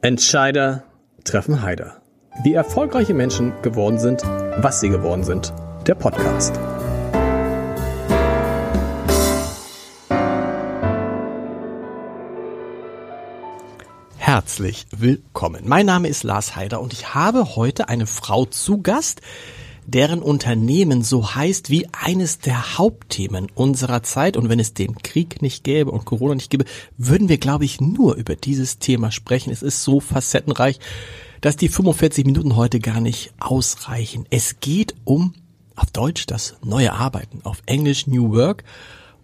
Entscheider treffen Heider. Wie erfolgreiche Menschen geworden sind, was sie geworden sind. Der Podcast. Herzlich willkommen. Mein Name ist Lars Heider und ich habe heute eine Frau zu Gast, deren Unternehmen so heißt wie eines der Hauptthemen unserer Zeit. Und wenn es den Krieg nicht gäbe und Corona nicht gäbe, würden wir, glaube ich, nur über dieses Thema sprechen. Es ist so facettenreich, dass die 45 Minuten heute gar nicht ausreichen. Es geht um, auf Deutsch, das neue Arbeiten, auf Englisch New Work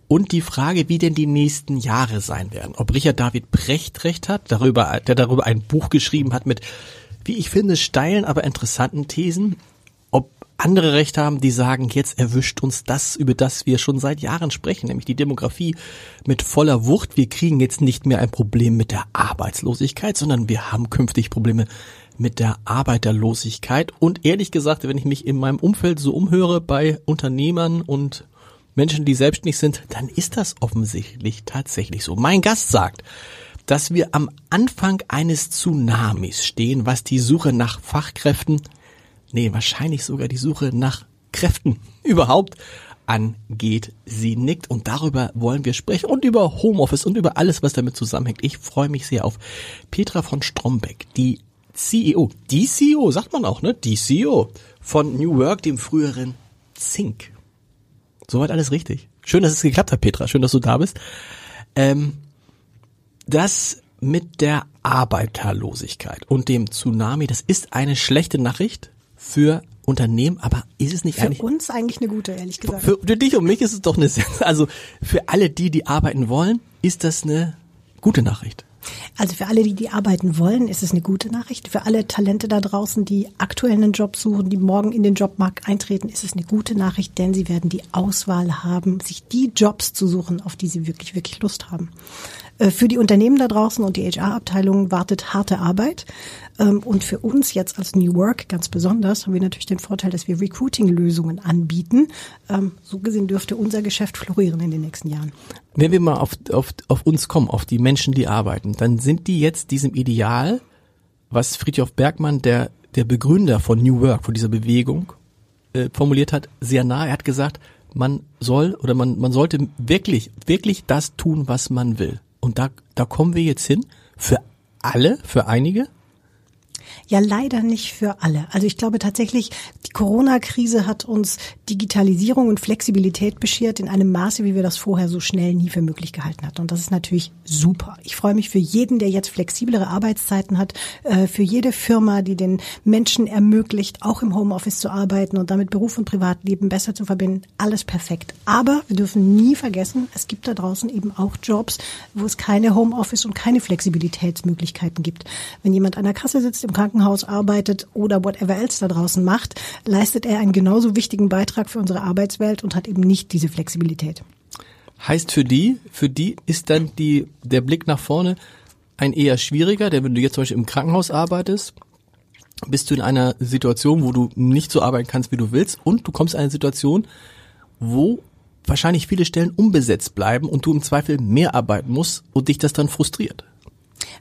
und die Frage, wie denn die nächsten Jahre sein werden. Ob Richard David Brecht recht hat, darüber, der darüber ein Buch geschrieben hat mit, wie ich finde, steilen, aber interessanten Thesen andere Recht haben, die sagen, jetzt erwischt uns das, über das wir schon seit Jahren sprechen, nämlich die Demografie mit voller Wucht. Wir kriegen jetzt nicht mehr ein Problem mit der Arbeitslosigkeit, sondern wir haben künftig Probleme mit der Arbeiterlosigkeit. Und ehrlich gesagt, wenn ich mich in meinem Umfeld so umhöre bei Unternehmern und Menschen, die selbstständig sind, dann ist das offensichtlich tatsächlich so. Mein Gast sagt, dass wir am Anfang eines Tsunamis stehen, was die Suche nach Fachkräften nee, wahrscheinlich sogar die Suche nach Kräften überhaupt angeht. Sie nickt und darüber wollen wir sprechen und über Homeoffice und über alles, was damit zusammenhängt. Ich freue mich sehr auf Petra von Strombeck, die CEO, die CEO, sagt man auch, ne? Die CEO von New Work, dem früheren Zink. Soweit alles richtig. Schön, dass es geklappt hat, Petra. Schön, dass du da bist. Ähm, das mit der Arbeiterlosigkeit und dem Tsunami, das ist eine schlechte Nachricht für Unternehmen, aber ist es nicht für eigentlich für uns eigentlich eine gute, ehrlich gesagt. Für, für dich und mich ist es doch eine also für alle die, die arbeiten wollen, ist das eine gute Nachricht. Also für alle, die, die arbeiten wollen, ist es eine gute Nachricht. Für alle Talente da draußen, die aktuell einen Job suchen, die morgen in den Jobmarkt eintreten, ist es eine gute Nachricht, denn sie werden die Auswahl haben, sich die Jobs zu suchen, auf die sie wirklich, wirklich Lust haben. Äh, für die Unternehmen da draußen und die HR-Abteilung wartet harte Arbeit. Ähm, und für uns jetzt als New Work ganz besonders haben wir natürlich den Vorteil, dass wir Recruiting-Lösungen anbieten. Ähm, so gesehen dürfte unser Geschäft florieren in den nächsten Jahren. Wenn wir mal auf, auf, auf uns kommen, auf die Menschen, die arbeiten, dann sind die jetzt diesem Ideal, was Friedhof Bergmann, der, der Begründer von New Work, von dieser Bewegung, äh, formuliert hat, sehr nah. Er hat gesagt, man soll oder man, man sollte wirklich, wirklich das tun, was man will. Und da, da kommen wir jetzt hin. Für alle, für einige? Ja, leider nicht für alle. Also ich glaube tatsächlich, die Corona-Krise hat uns Digitalisierung und Flexibilität beschert in einem Maße, wie wir das vorher so schnell nie für möglich gehalten hatten. Und das ist natürlich super. Ich freue mich für jeden, der jetzt flexiblere Arbeitszeiten hat, äh, für jede Firma, die den Menschen ermöglicht, auch im Homeoffice zu arbeiten und damit Beruf und Privatleben besser zu verbinden. Alles perfekt. Aber wir dürfen nie vergessen, es gibt da draußen eben auch Jobs, wo es keine Homeoffice und keine Flexibilitätsmöglichkeiten gibt. Wenn jemand an der Kasse sitzt im Krankenhaus arbeitet oder whatever else da draußen macht, leistet er einen genauso wichtigen Beitrag für unsere Arbeitswelt und hat eben nicht diese Flexibilität. Heißt für die, für die ist dann die, der Blick nach vorne ein eher schwieriger, denn wenn du jetzt zum Beispiel im Krankenhaus arbeitest, bist du in einer Situation, wo du nicht so arbeiten kannst, wie du willst und du kommst in eine Situation, wo wahrscheinlich viele Stellen unbesetzt bleiben und du im Zweifel mehr arbeiten musst und dich das dann frustriert.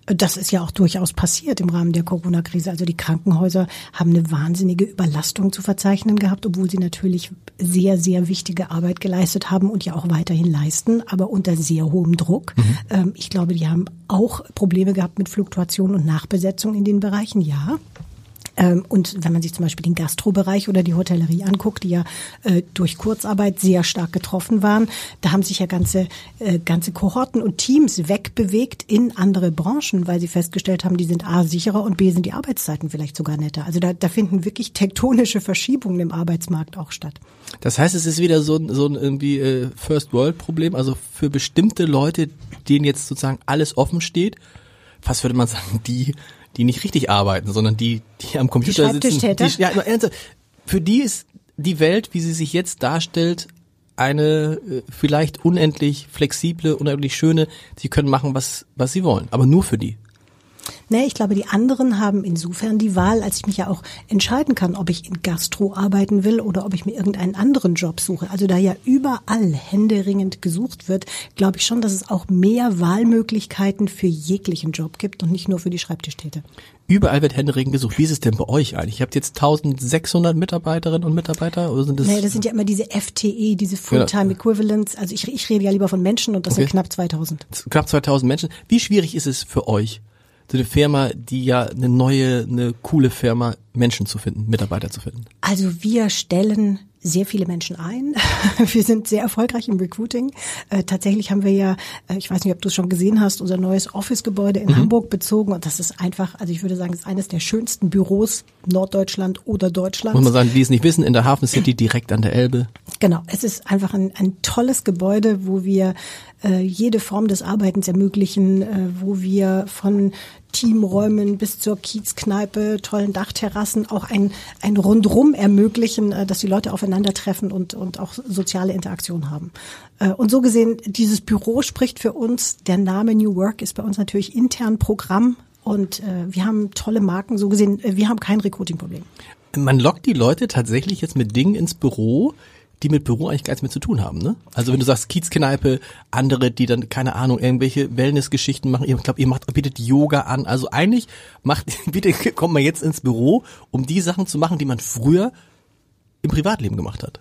Das ist ja auch durchaus passiert im Rahmen der Corona-Krise. Also die Krankenhäuser haben eine wahnsinnige Überlastung zu verzeichnen gehabt, obwohl sie natürlich sehr, sehr wichtige Arbeit geleistet haben und ja auch weiterhin leisten, aber unter sehr hohem Druck. Mhm. Ähm, ich glaube, die haben auch Probleme gehabt mit Fluktuation und Nachbesetzung in den Bereichen, ja. Ähm, und wenn man sich zum Beispiel den Gastrobereich oder die Hotellerie anguckt, die ja äh, durch Kurzarbeit sehr stark getroffen waren, da haben sich ja ganze, äh, ganze Kohorten und Teams wegbewegt in andere Branchen, weil sie festgestellt haben, die sind A sicherer und B sind die Arbeitszeiten vielleicht sogar netter. Also da, da finden wirklich tektonische Verschiebungen im Arbeitsmarkt auch statt. Das heißt, es ist wieder so ein, so ein irgendwie äh, First World Problem, also für bestimmte Leute, denen jetzt sozusagen alles offen steht, fast würde man sagen, die die nicht richtig arbeiten, sondern die, die am Computer die sitzen. Die, ja, für die ist die Welt, wie sie sich jetzt darstellt, eine äh, vielleicht unendlich flexible, unendlich schöne. Sie können machen, was, was sie wollen, aber nur für die. Nee, ich glaube, die anderen haben insofern die Wahl, als ich mich ja auch entscheiden kann, ob ich in Gastro arbeiten will oder ob ich mir irgendeinen anderen Job suche. Also da ja überall händeringend gesucht wird, glaube ich schon, dass es auch mehr Wahlmöglichkeiten für jeglichen Job gibt und nicht nur für die Schreibtischtäter. Überall wird händeringend gesucht. Wie ist es denn bei euch eigentlich? Ihr habt jetzt 1600 Mitarbeiterinnen und Mitarbeiter oder sind das? Nee, das sind ja immer diese FTE, diese Fulltime genau. Equivalents. Also ich, ich rede ja lieber von Menschen und das okay. sind knapp 2000. Knapp 2000 Menschen. Wie schwierig ist es für euch? So eine Firma, die ja eine neue, eine coole Firma, Menschen zu finden, Mitarbeiter zu finden? Also wir stellen sehr viele Menschen ein. Wir sind sehr erfolgreich im Recruiting. Äh, tatsächlich haben wir ja, äh, ich weiß nicht, ob du es schon gesehen hast, unser neues Office-Gebäude in mhm. Hamburg bezogen. Und das ist einfach, also ich würde sagen, ist eines der schönsten Büros Norddeutschland oder Deutschland. Muss man sagen, die es nicht wissen, in der Hafen City direkt an der Elbe. Genau, es ist einfach ein, ein tolles Gebäude, wo wir äh, jede Form des Arbeitens ermöglichen, wo wir von Teamräumen bis zur Kiezkneipe, tollen Dachterrassen auch ein, ein Rundrum ermöglichen, äh, dass die Leute aufeinandertreffen und, und auch soziale Interaktion haben. Äh, und so gesehen, dieses Büro spricht für uns. Der Name New Work ist bei uns natürlich intern Programm und äh, wir haben tolle Marken. So gesehen, wir haben kein Recruiting-Problem. Man lockt die Leute tatsächlich jetzt mit Dingen ins Büro, die mit Büro eigentlich gar nichts mehr zu tun haben. Ne? Also wenn du sagst Kiezkneipe, andere, die dann, keine Ahnung, irgendwelche Wellness-Geschichten machen, ich glaube, ihr macht, bietet Yoga an. Also eigentlich macht, bitte kommt man jetzt ins Büro, um die Sachen zu machen, die man früher im Privatleben gemacht hat.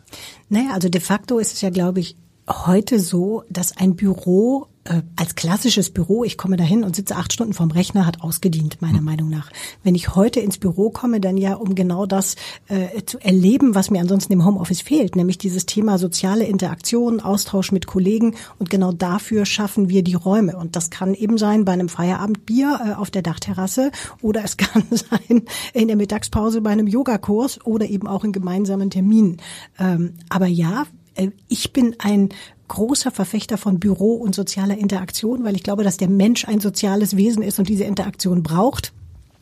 Naja, also de facto ist es ja, glaube ich, heute so, dass ein Büro äh, als klassisches Büro, ich komme dahin und sitze acht Stunden vorm Rechner, hat ausgedient, meiner mhm. Meinung nach. Wenn ich heute ins Büro komme, dann ja, um genau das äh, zu erleben, was mir ansonsten im Homeoffice fehlt, nämlich dieses Thema soziale Interaktion, Austausch mit Kollegen und genau dafür schaffen wir die Räume. Und das kann eben sein bei einem Feierabendbier äh, auf der Dachterrasse oder es kann sein in der Mittagspause bei einem Yogakurs oder eben auch in gemeinsamen Terminen. Ähm, aber ja, äh, ich bin ein großer Verfechter von Büro und sozialer Interaktion, weil ich glaube, dass der Mensch ein soziales Wesen ist und diese Interaktion braucht.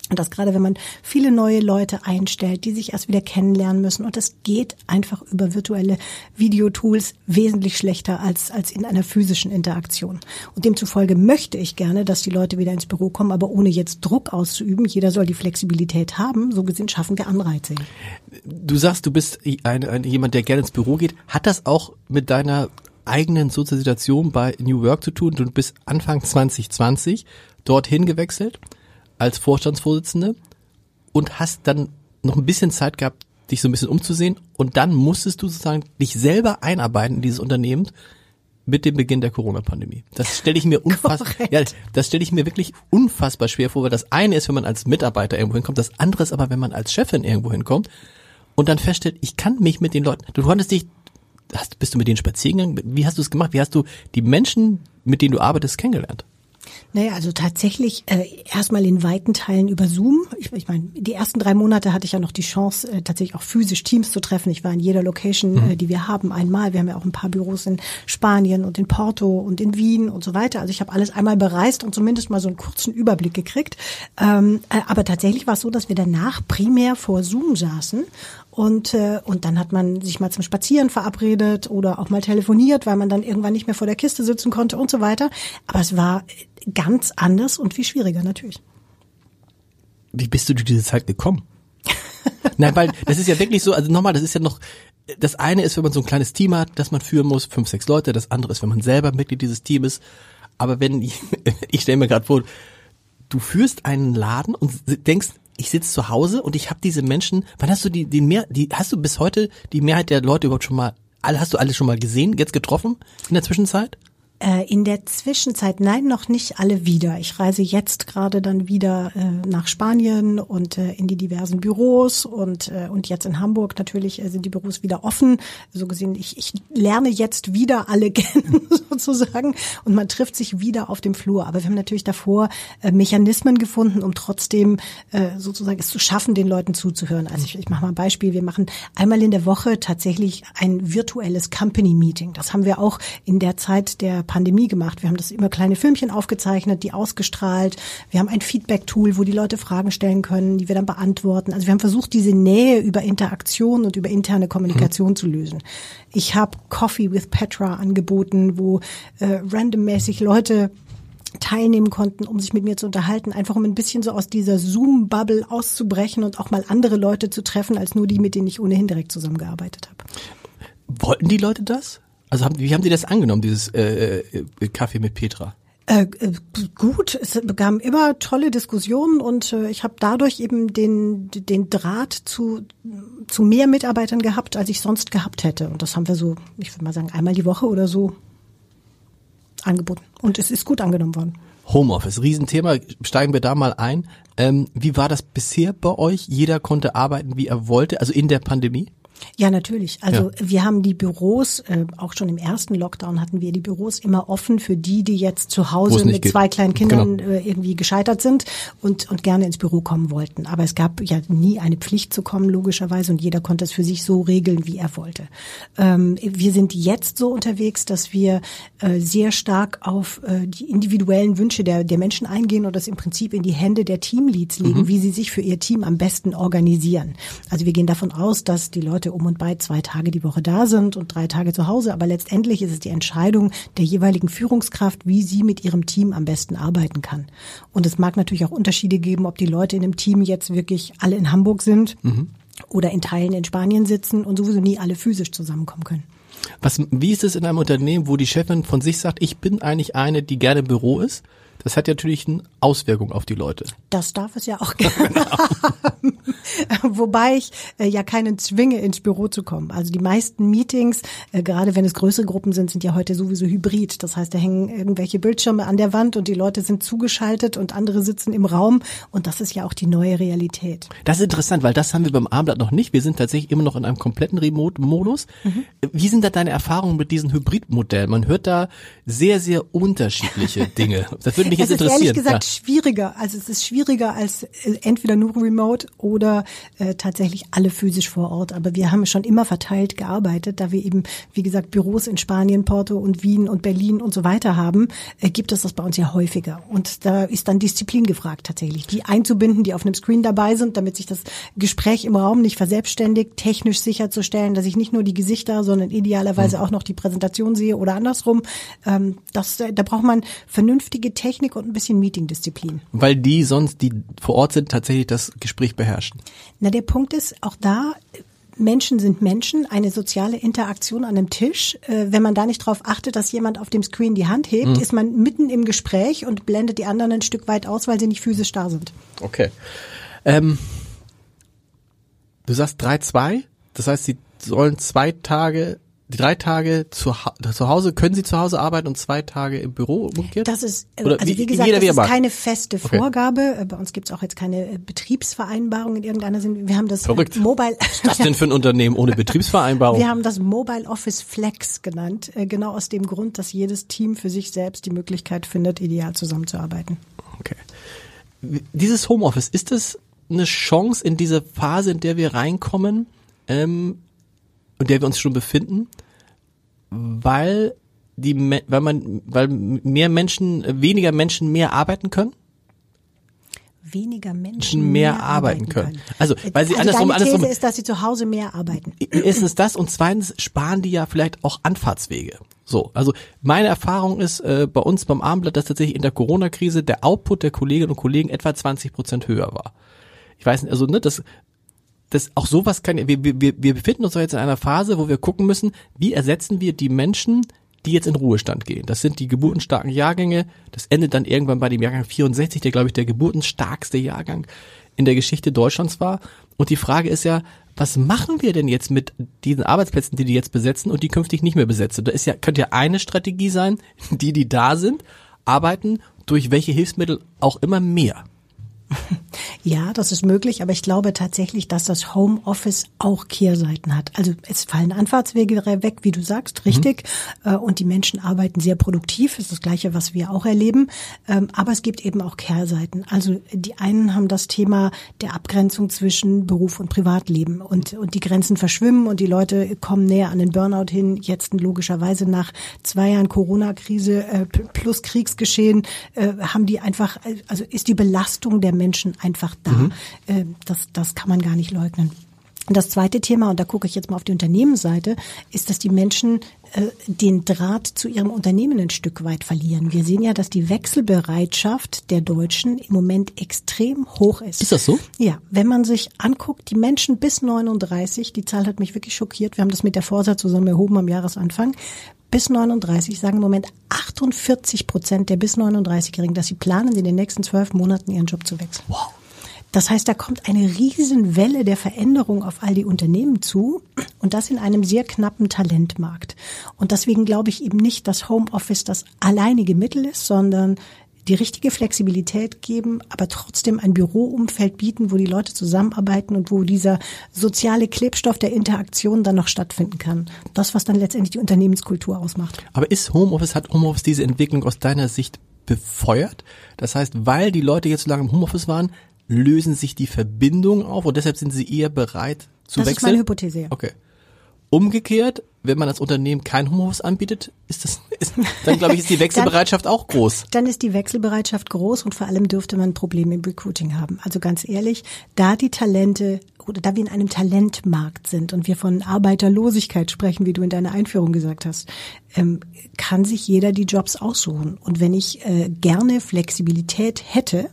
Und das gerade, wenn man viele neue Leute einstellt, die sich erst wieder kennenlernen müssen. Und das geht einfach über virtuelle Videotools wesentlich schlechter als, als in einer physischen Interaktion. Und demzufolge möchte ich gerne, dass die Leute wieder ins Büro kommen, aber ohne jetzt Druck auszuüben. Jeder soll die Flexibilität haben. So gesehen schaffen wir Anreize. Du sagst, du bist ein, ein, jemand, der gerne ins Büro geht. Hat das auch mit deiner eigenen Sozialisation bei New Work zu tun. Du bist Anfang 2020 dorthin gewechselt als Vorstandsvorsitzende und hast dann noch ein bisschen Zeit gehabt, dich so ein bisschen umzusehen und dann musstest du sozusagen dich selber einarbeiten in dieses Unternehmen mit dem Beginn der Corona-Pandemie. Das stelle ich mir unfassbar, ja, das stelle ich mir wirklich unfassbar schwer vor, weil das eine ist, wenn man als Mitarbeiter irgendwo hinkommt, das andere ist aber, wenn man als Chefin irgendwo hinkommt und dann feststellt, ich kann mich mit den Leuten, du konntest dich hast, bist du mit denen spazieren gegangen? Wie hast du es gemacht? Wie hast du die Menschen, mit denen du arbeitest, kennengelernt? Naja, also tatsächlich äh, erstmal in weiten Teilen über Zoom. Ich, ich meine, die ersten drei Monate hatte ich ja noch die Chance, äh, tatsächlich auch physisch Teams zu treffen. Ich war in jeder Location, mhm. äh, die wir haben, einmal. Wir haben ja auch ein paar Büros in Spanien und in Porto und in Wien und so weiter. Also ich habe alles einmal bereist und zumindest mal so einen kurzen Überblick gekriegt. Ähm, äh, aber tatsächlich war es so, dass wir danach primär vor Zoom saßen und, äh, und dann hat man sich mal zum Spazieren verabredet oder auch mal telefoniert, weil man dann irgendwann nicht mehr vor der Kiste sitzen konnte und so weiter. Aber es war ganz anders und viel schwieriger natürlich. Wie bist du durch diese Zeit gekommen? Nein, weil das ist ja wirklich so, also nochmal, das ist ja noch, das eine ist, wenn man so ein kleines Team hat, das man führen muss, fünf, sechs Leute, das andere ist, wenn man selber Mitglied dieses Teams ist. Aber wenn, ich, ich stelle mir gerade vor, du führst einen Laden und denkst, ich sitze zu Hause und ich habe diese Menschen, wann hast du die, die mehr, die, hast du bis heute die Mehrheit der Leute überhaupt schon mal, alle, hast du alle schon mal gesehen, jetzt getroffen in der Zwischenzeit? Äh, in der Zwischenzeit, nein, noch nicht alle wieder. Ich reise jetzt gerade dann wieder äh, nach Spanien und äh, in die diversen Büros und, und jetzt in Hamburg natürlich sind die Büros wieder offen. So gesehen, ich, ich lerne jetzt wieder alle kennen sozusagen und man trifft sich wieder auf dem Flur. Aber wir haben natürlich davor Mechanismen gefunden, um trotzdem sozusagen es zu schaffen, den Leuten zuzuhören. Also ich, ich mache mal ein Beispiel. Wir machen einmal in der Woche tatsächlich ein virtuelles Company Meeting. Das haben wir auch in der Zeit der Pandemie gemacht. Wir haben das immer kleine Filmchen aufgezeichnet, die ausgestrahlt. Wir haben ein Feedback-Tool, wo die Leute Fragen stellen können, die wir dann beantworten. Also wir haben versucht, diese Nähe über Interaktion und über interne Kommunikation mhm. zu lösen. Ich habe Coffee with Petra angeboten, wo äh, randommäßig Leute teilnehmen konnten, um sich mit mir zu unterhalten, einfach um ein bisschen so aus dieser Zoom-Bubble auszubrechen und auch mal andere Leute zu treffen, als nur die, mit denen ich ohnehin direkt zusammengearbeitet habe. Wollten die Leute das? Also haben, wie haben die das angenommen, dieses äh, äh, Kaffee mit Petra? Äh, äh, gut, es gab immer tolle Diskussionen und äh, ich habe dadurch eben den den Draht zu zu mehr Mitarbeitern gehabt, als ich sonst gehabt hätte. Und das haben wir so, ich würde mal sagen, einmal die Woche oder so angeboten. Und es ist gut angenommen worden. Homeoffice, Riesenthema, steigen wir da mal ein. Ähm, wie war das bisher bei euch? Jeder konnte arbeiten, wie er wollte, also in der Pandemie? Ja, natürlich. Also ja. wir haben die Büros, äh, auch schon im ersten Lockdown hatten wir die Büros immer offen für die, die jetzt zu Hause mit geht. zwei kleinen Kindern genau. äh, irgendwie gescheitert sind und, und gerne ins Büro kommen wollten. Aber es gab ja nie eine Pflicht zu kommen, logischerweise, und jeder konnte es für sich so regeln, wie er wollte. Ähm, wir sind jetzt so unterwegs, dass wir äh, sehr stark auf äh, die individuellen Wünsche der, der Menschen eingehen und das im Prinzip in die Hände der Teamleads legen, mhm. wie sie sich für ihr Team am besten organisieren. Also wir gehen davon aus, dass die Leute um und bei zwei Tage die Woche da sind und drei Tage zu Hause. Aber letztendlich ist es die Entscheidung der jeweiligen Führungskraft, wie sie mit ihrem Team am besten arbeiten kann. Und es mag natürlich auch Unterschiede geben, ob die Leute in dem Team jetzt wirklich alle in Hamburg sind mhm. oder in Teilen in Spanien sitzen und sowieso nie alle physisch zusammenkommen können. Was, wie ist es in einem Unternehmen, wo die Chefin von sich sagt, ich bin eigentlich eine, die gerne im Büro ist? Das hat ja natürlich eine Auswirkung auf die Leute. Das darf es ja auch gerne genau. haben. Wobei ich äh, ja keinen zwinge, ins Büro zu kommen. Also die meisten Meetings, äh, gerade wenn es größere Gruppen sind, sind ja heute sowieso hybrid. Das heißt, da hängen irgendwelche Bildschirme an der Wand und die Leute sind zugeschaltet und andere sitzen im Raum. Und das ist ja auch die neue Realität. Das ist interessant, weil das haben wir beim Abendblatt noch nicht. Wir sind tatsächlich immer noch in einem kompletten Remote-Modus. Mhm. Wie sind da deine Erfahrungen mit diesem Hybrid-Modell? Man hört da sehr, sehr unterschiedliche Dinge. Das würde mich jetzt interessieren. Es ist ehrlich gesagt ja. schwieriger. Also es ist schwieriger als äh, entweder nur remote oder äh, tatsächlich alle physisch vor Ort. Aber wir haben schon immer verteilt gearbeitet, da wir eben, wie gesagt, Büros in Spanien, Porto und Wien und Berlin und so weiter haben, äh, gibt es das bei uns ja häufiger. Und da ist dann Disziplin gefragt tatsächlich, die einzubinden, die auf einem Screen dabei sind, damit sich das Gespräch im Raum nicht verselbstständigt, technisch sicherzustellen, dass ich nicht nur die Gesichter, sondern idealerweise mhm. auch noch die Präsentation sehe oder andersrum. Ähm, das, da braucht man vernünftige Technik und ein bisschen Meetingdisziplin. Weil die sonst, die vor Ort sind, tatsächlich das Gespräch beherrschen. Na, der Punkt ist, auch da, Menschen sind Menschen, eine soziale Interaktion an einem Tisch. Äh, wenn man da nicht darauf achtet, dass jemand auf dem Screen die Hand hebt, mhm. ist man mitten im Gespräch und blendet die anderen ein Stück weit aus, weil sie nicht physisch da sind. Okay. Ähm, du sagst 3-2, das heißt, sie sollen zwei Tage die drei Tage zu, zu Hause, können Sie zu Hause arbeiten und zwei Tage im Büro umgekehrt? Das ist, äh, Oder also wie, wie gesagt, das ist keine feste. Vorgabe. Äh, bei uns gibt es auch jetzt keine äh, Betriebsvereinbarung in irgendeiner Sinn. Wir haben das Verrückt. Mobile. Was das denn für ein Unternehmen ohne Betriebsvereinbarung? Wir haben das Mobile Office Flex genannt, genau aus dem Grund, dass jedes Team für sich selbst die Möglichkeit findet, ideal zusammenzuarbeiten. Okay. Dieses Homeoffice, ist es eine Chance in diese Phase, in der wir reinkommen? Ähm, in der wir uns schon befinden, weil die, weil man, weil mehr Menschen, weniger Menschen mehr arbeiten können? weniger Menschen mehr, mehr arbeiten, können. können. Also, weil sie also andersrum, deine These andersrum. ist, dass sie zu Hause mehr arbeiten. Ist es das? Und zweitens sparen die ja vielleicht auch Anfahrtswege. So, also meine Erfahrung ist äh, bei uns beim Abendblatt, dass tatsächlich in der Corona-Krise der Output der Kolleginnen und Kollegen etwa 20 Prozent höher war. Ich weiß nicht, also ne, das das auch sowas kann, wir, wir, wir befinden uns jetzt in einer Phase, wo wir gucken müssen, wie ersetzen wir die Menschen, die jetzt in Ruhestand gehen. Das sind die geburtenstarken Jahrgänge. Das endet dann irgendwann bei dem Jahrgang 64, der glaube ich der geburtenstarkste Jahrgang in der Geschichte Deutschlands war. Und die Frage ist ja, was machen wir denn jetzt mit diesen Arbeitsplätzen, die die jetzt besetzen und die künftig nicht mehr besetzen? Da ist ja, könnte ja eine Strategie sein, die, die da sind, arbeiten durch welche Hilfsmittel auch immer mehr. Ja, das ist möglich, aber ich glaube tatsächlich, dass das Homeoffice auch Kehrseiten hat. Also es fallen Anfahrtswege weg, wie du sagst, richtig. Mhm. Und die Menschen arbeiten sehr produktiv, das ist das Gleiche, was wir auch erleben. Ähm, aber es gibt eben auch Kehrseiten. Also die einen haben das Thema der Abgrenzung zwischen Beruf und Privatleben und, und die Grenzen verschwimmen und die Leute kommen näher an den Burnout hin. Jetzt logischerweise nach zwei Jahren Corona-Krise äh, plus Kriegsgeschehen äh, haben die einfach, also ist die Belastung der Menschen einfach da. Mhm. Das, das kann man gar nicht leugnen. Und das zweite Thema, und da gucke ich jetzt mal auf die Unternehmensseite, ist, dass die Menschen äh, den Draht zu ihrem Unternehmen ein Stück weit verlieren. Wir sehen ja, dass die Wechselbereitschaft der Deutschen im Moment extrem hoch ist. Ist das so? Ja, wenn man sich anguckt, die Menschen bis 39, die Zahl hat mich wirklich schockiert, wir haben das mit der Vorsa zusammen erhoben am Jahresanfang, bis 39 sagen im Moment 48 Prozent der bis 39-Jährigen, dass sie planen, in den nächsten zwölf Monaten ihren Job zu wechseln. Wow. Das heißt, da kommt eine Riesenwelle der Veränderung auf all die Unternehmen zu und das in einem sehr knappen Talentmarkt. Und deswegen glaube ich eben nicht, dass Homeoffice das alleinige Mittel ist, sondern die richtige Flexibilität geben, aber trotzdem ein Büroumfeld bieten, wo die Leute zusammenarbeiten und wo dieser soziale Klebstoff der Interaktion dann noch stattfinden kann. Das, was dann letztendlich die Unternehmenskultur ausmacht. Aber ist Homeoffice, hat Homeoffice diese Entwicklung aus deiner Sicht befeuert? Das heißt, weil die Leute jetzt so lange im Homeoffice waren, lösen sich die Verbindungen auf und deshalb sind sie eher bereit zu das wechseln? Das ist meine Hypothese. Ja. Okay. Umgekehrt, wenn man als Unternehmen kein Homeoffice anbietet, ist das, ist, dann glaube ich, ist die Wechselbereitschaft dann, auch groß. Dann ist die Wechselbereitschaft groß und vor allem dürfte man Probleme im Recruiting haben. Also ganz ehrlich, da die Talente oder da wir in einem Talentmarkt sind und wir von Arbeiterlosigkeit sprechen, wie du in deiner Einführung gesagt hast, ähm, kann sich jeder die Jobs aussuchen. Und wenn ich äh, gerne Flexibilität hätte,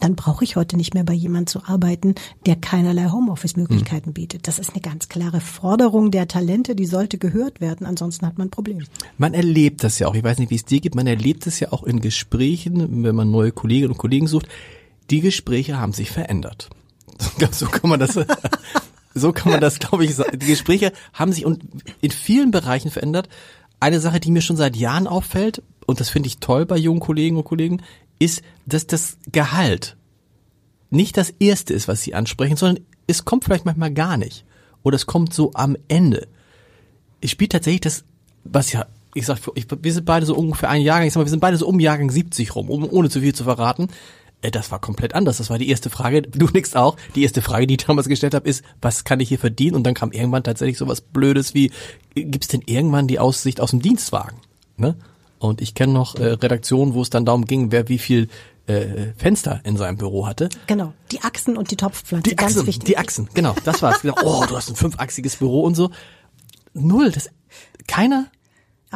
dann brauche ich heute nicht mehr bei jemand zu arbeiten, der keinerlei Homeoffice-Möglichkeiten bietet. Das ist eine ganz klare Forderung der Talente, die sollte gehört werden, ansonsten hat man ein Problem. Man erlebt das ja auch, ich weiß nicht, wie es dir geht, man erlebt es ja auch in Gesprächen, wenn man neue Kolleginnen und Kollegen sucht. Die Gespräche haben sich verändert. So kann man das, so kann man das, glaube ich, sagen. Die Gespräche haben sich und in vielen Bereichen verändert. Eine Sache, die mir schon seit Jahren auffällt, und das finde ich toll bei jungen Kollegen und Kollegen, ist, dass das Gehalt nicht das erste ist, was sie ansprechen, sondern es kommt vielleicht manchmal gar nicht. Oder es kommt so am Ende. Ich spiele tatsächlich das, was ja, ich sag, ich, wir sind beide so ungefähr ein Jahrgang, ich sag mal, wir sind beide so um Jahrgang 70 rum, um, ohne zu viel zu verraten. Äh, das war komplett anders. Das war die erste Frage. Du nix auch. Die erste Frage, die ich damals gestellt habe, ist, was kann ich hier verdienen? Und dann kam irgendwann tatsächlich so was Blödes wie, gibt's denn irgendwann die Aussicht aus dem Dienstwagen? Ne? Und ich kenne noch äh, Redaktionen, wo es dann darum ging, wer wie viel äh, Fenster in seinem Büro hatte. Genau, die Achsen und die Topfpflanze, die Achsen, ganz wichtig. Die Achsen, genau, das war's. oh, du hast ein fünfachsiges Büro und so. Null, das keiner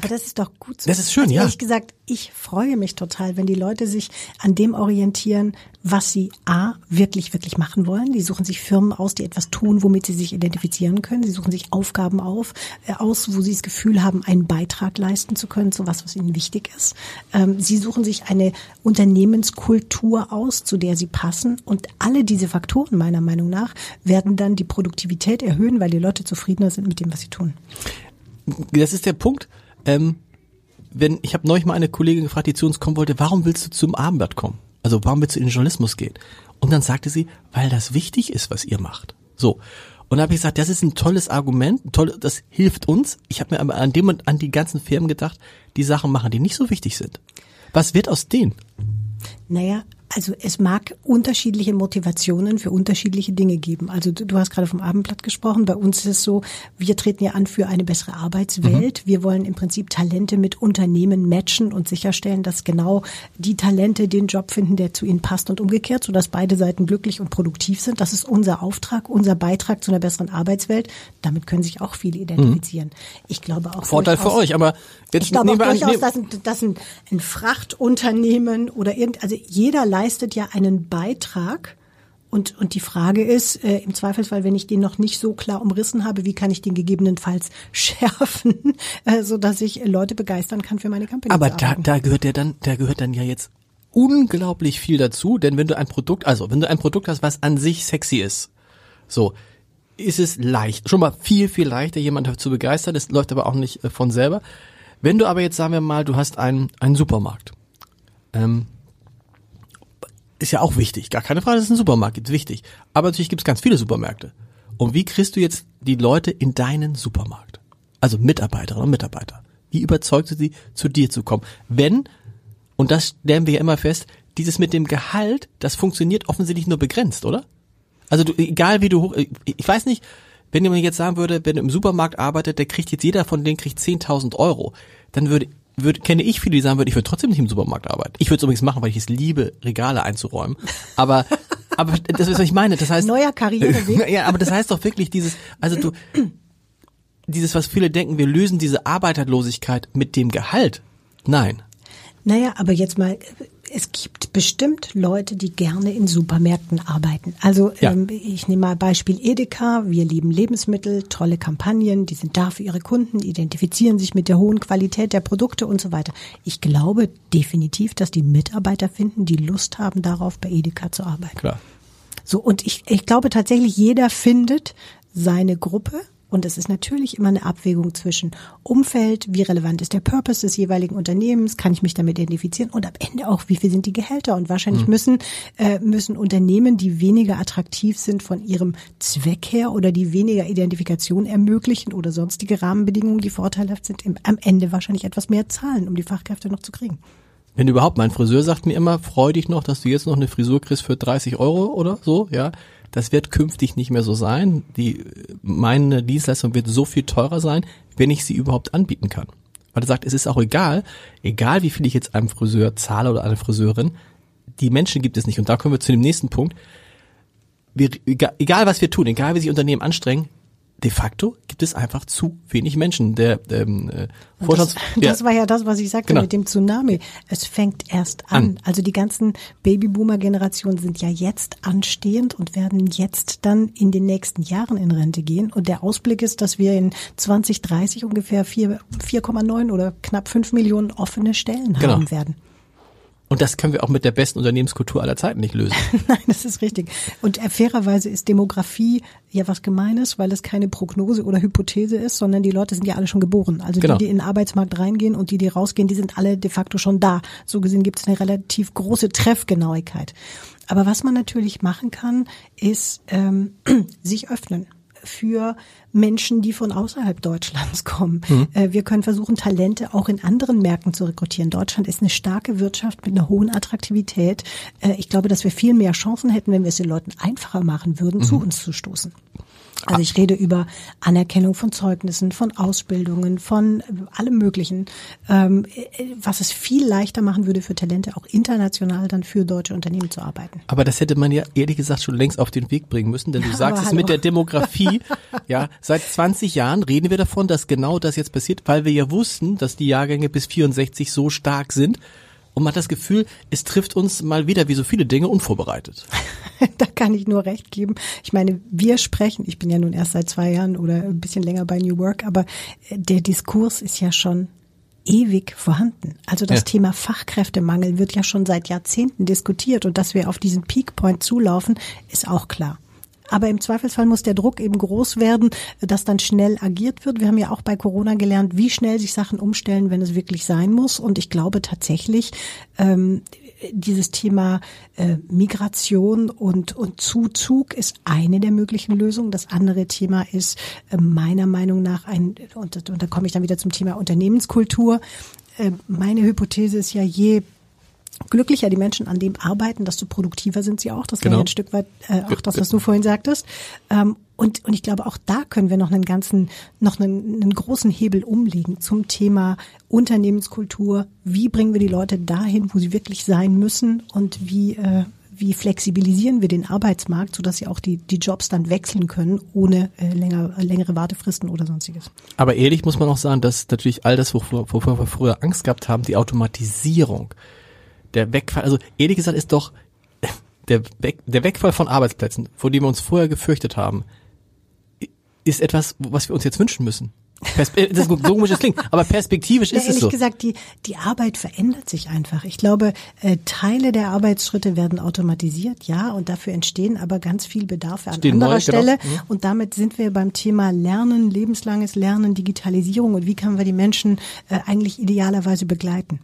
aber das ist doch gut so. Das ist schön, also ja. Ehrlich gesagt, ich freue mich total, wenn die Leute sich an dem orientieren, was sie A, wirklich, wirklich machen wollen. Die suchen sich Firmen aus, die etwas tun, womit sie sich identifizieren können. Sie suchen sich Aufgaben auf, äh, aus, wo sie das Gefühl haben, einen Beitrag leisten zu können zu was, was ihnen wichtig ist. Ähm, sie suchen sich eine Unternehmenskultur aus, zu der sie passen. Und alle diese Faktoren, meiner Meinung nach, werden dann die Produktivität erhöhen, weil die Leute zufriedener sind mit dem, was sie tun. Das ist der Punkt ähm, wenn ich habe neulich mal eine Kollegin gefragt, die zu uns kommen wollte, warum willst du zum Abendblatt kommen? Also warum willst du in den Journalismus gehen? Und dann sagte sie, weil das wichtig ist, was ihr macht. So. Und da habe ich gesagt, das ist ein tolles Argument, toll, das hilft uns. Ich habe mir aber an dem und an die ganzen Firmen gedacht, die Sachen machen, die nicht so wichtig sind. Was wird aus denen? Naja, also es mag unterschiedliche Motivationen für unterschiedliche Dinge geben. Also du, du, hast gerade vom Abendblatt gesprochen. Bei uns ist es so, wir treten ja an für eine bessere Arbeitswelt. Mhm. Wir wollen im Prinzip Talente mit Unternehmen matchen und sicherstellen, dass genau die Talente den Job finden, der zu ihnen passt und umgekehrt, sodass beide Seiten glücklich und produktiv sind. Das ist unser Auftrag, unser Beitrag zu einer besseren Arbeitswelt. Damit können sich auch viele identifizieren. Mhm. Ich glaube auch. Vorteil für euch, aber jetzt ich glaube auch durchaus, dass, ein, dass ein, ein Frachtunternehmen oder irgend, also jeder leistet ja einen Beitrag. Und, und die Frage ist, äh, im Zweifelsfall, wenn ich den noch nicht so klar umrissen habe, wie kann ich den gegebenenfalls schärfen, äh, so dass ich Leute begeistern kann für meine Kampagne. Aber da, da gehört ja dann, da gehört dann ja jetzt unglaublich viel dazu, denn wenn du ein Produkt, also wenn du ein Produkt hast, was an sich sexy ist, so, ist es leicht, schon mal viel, viel leichter, jemanden zu begeistern, es läuft aber auch nicht äh, von selber. Wenn du aber jetzt, sagen wir mal, du hast einen, einen Supermarkt, ähm, ist ja auch wichtig, gar keine Frage, das ist ein Supermarkt, ist wichtig. Aber natürlich gibt es ganz viele Supermärkte. Und wie kriegst du jetzt die Leute in deinen Supermarkt? Also Mitarbeiterinnen und Mitarbeiter. Wie überzeugst du sie, zu dir zu kommen? Wenn, und das stellen wir ja immer fest, dieses mit dem Gehalt, das funktioniert offensichtlich nur begrenzt, oder? Also du, egal wie du hoch, ich weiß nicht, wenn jemand jetzt sagen würde, wenn du im Supermarkt arbeitet, der kriegt jetzt jeder von denen kriegt 10.000 Euro, dann würde würde, kenne ich viele, die sagen würden, ich würde trotzdem nicht im Supermarkt arbeiten. Ich würde es übrigens machen, weil ich es liebe, Regale einzuräumen. Aber aber das ist, was ich meine. Das heißt, Neuer Karriereweg. ja, aber das heißt doch wirklich dieses, also du, dieses, was viele denken, wir lösen diese Arbeiterlosigkeit mit dem Gehalt. Nein. Naja, aber jetzt mal, es gibt bestimmt Leute, die gerne in Supermärkten arbeiten. Also Ja. ähm, ich nehme mal Beispiel Edeka. Wir lieben Lebensmittel, tolle Kampagnen, die sind da für ihre Kunden, identifizieren sich mit der hohen Qualität der Produkte und so weiter. Ich glaube definitiv, dass die Mitarbeiter finden, die Lust haben, darauf bei Edeka zu arbeiten. Klar. So, und ich, ich glaube tatsächlich, jeder findet seine Gruppe. Und es ist natürlich immer eine Abwägung zwischen Umfeld, wie relevant ist der Purpose des jeweiligen Unternehmens, kann ich mich damit identifizieren und am Ende auch, wie viel sind die Gehälter. Und wahrscheinlich müssen, äh, müssen Unternehmen, die weniger attraktiv sind von ihrem Zweck her oder die weniger Identifikation ermöglichen oder sonstige Rahmenbedingungen, die vorteilhaft sind, im, am Ende wahrscheinlich etwas mehr zahlen, um die Fachkräfte noch zu kriegen. Wenn überhaupt, mein Friseur sagt mir immer, freu dich noch, dass du jetzt noch eine Frisur kriegst für 30 Euro oder so, ja. Das wird künftig nicht mehr so sein. Die, meine Dienstleistung wird so viel teurer sein, wenn ich sie überhaupt anbieten kann. Weil er sagt, es ist auch egal, egal wie viel ich jetzt einem Friseur zahle oder einer Friseurin, die Menschen gibt es nicht. Und da kommen wir zu dem nächsten Punkt. Wir, egal, egal was wir tun, egal wie sich Unternehmen anstrengen, de facto gibt es einfach zu wenig Menschen. Der ähm, äh, Vorstands, das, das war ja das, was ich sagte Genau. mit dem Tsunami. Es fängt erst an. An. Also die ganzen Babyboomer-Generationen sind ja jetzt anstehend und werden jetzt dann in den nächsten Jahren in Rente gehen. Und der Ausblick ist, dass wir in 2030 ungefähr 4 4,9 oder knapp 5 Millionen offene Stellen Genau. haben werden. Und das können wir auch mit der besten Unternehmenskultur aller Zeiten nicht lösen. Nein, das ist richtig. Und äh, fairerweise ist Demografie ja was Gemeines, weil es keine Prognose oder Hypothese ist, sondern die Leute sind ja alle schon geboren. Also Genau. die, die in den Arbeitsmarkt reingehen und die, die rausgehen, die sind alle de facto schon da. So gesehen gibt es eine relativ große Treffgenauigkeit. Aber was man natürlich machen kann, ist ähm, sich öffnen für Menschen, die von außerhalb Deutschlands kommen. Äh, Wir können versuchen, Talente auch in anderen Märkten zu rekrutieren. Deutschland ist eine starke Wirtschaft mit einer hohen Attraktivität. Äh, Ich glaube, dass wir viel mehr Chancen hätten, wenn wir es den Leuten einfacher machen würden, zu uns zu stoßen. Also ich rede über Anerkennung von Zeugnissen, von Ausbildungen, von äh, allem Möglichen, ähm, äh, was es viel leichter machen würde für Talente, auch international dann für deutsche Unternehmen zu arbeiten. Aber das hätte man ja ehrlich gesagt schon längst auf den Weg bringen müssen, denn du sagst es mit der Demografie. ja, seit 20 Jahren reden wir davon, dass genau das jetzt passiert, weil wir ja wussten, dass die Jahrgänge bis 64 so stark sind. Und man hat das Gefühl, es trifft uns mal wieder wie so viele Dinge unvorbereitet. da kann ich nur recht geben. Ich meine, wir sprechen, ich bin ja nun erst seit zwei Jahren oder ein bisschen länger bei New Work, aber äh, der Diskurs ist ja schon ewig vorhanden. Also das Ja. Thema Fachkräftemangel wird ja schon seit Jahrzehnten diskutiert und dass wir auf diesen Peakpoint zulaufen, ist auch klar. Aber im Zweifelsfall muss der Druck eben groß werden, dass dann schnell agiert wird. Wir haben ja auch bei Corona gelernt, wie schnell sich Sachen umstellen, wenn es wirklich sein muss. Und ich glaube tatsächlich, ähm, dieses Thema äh, Migration und, und Zuzug ist eine der möglichen Lösungen. Das andere Thema ist äh, meiner Meinung nach ein, und, und da komme ich dann wieder zum Thema Unternehmenskultur. Äh, meine Hypothese ist ja, je glücklicher die Menschen an dem arbeiten, desto produktiver sind sie auch. Das war Genau. ja ein Stück weit äh, auch das, was du vorhin sagtest. Ähm, und, und ich glaube, auch da können wir noch einen ganzen, noch einen, einen großen Hebel umlegen zum Thema Unternehmenskultur. Wie bringen wir die Leute dahin, wo sie wirklich sein müssen und wie, äh, wie flexibilisieren wir den Arbeitsmarkt, sodass sie auch die, die Jobs dann wechseln können, ohne äh, länger, längere Wartefristen oder sonstiges. Aber ehrlich muss man auch sagen, dass natürlich all das, wovor, wovor wir früher Angst gehabt haben, die Automatisierung, der Wegfall, also ehrlich gesagt ist doch der, Weg, der Wegfall von Arbeitsplätzen, vor dem wir uns vorher gefürchtet haben, ist etwas, was wir uns jetzt wünschen müssen. Perspe das ist so komisch es klingt, aber perspektivisch Ja, ist es ehrlich so. gesagt, die, die Arbeit verändert sich einfach. Ich glaube, äh, Teile der Arbeitsschritte werden automatisiert, ja, und dafür entstehen aber ganz viel Bedarfe an Stehen anderer neu, genau. Stelle. Mhm. Und damit sind wir beim Thema Lernen, lebenslanges Lernen, Digitalisierung und wie können wir die Menschen äh, eigentlich idealerweise begleiten.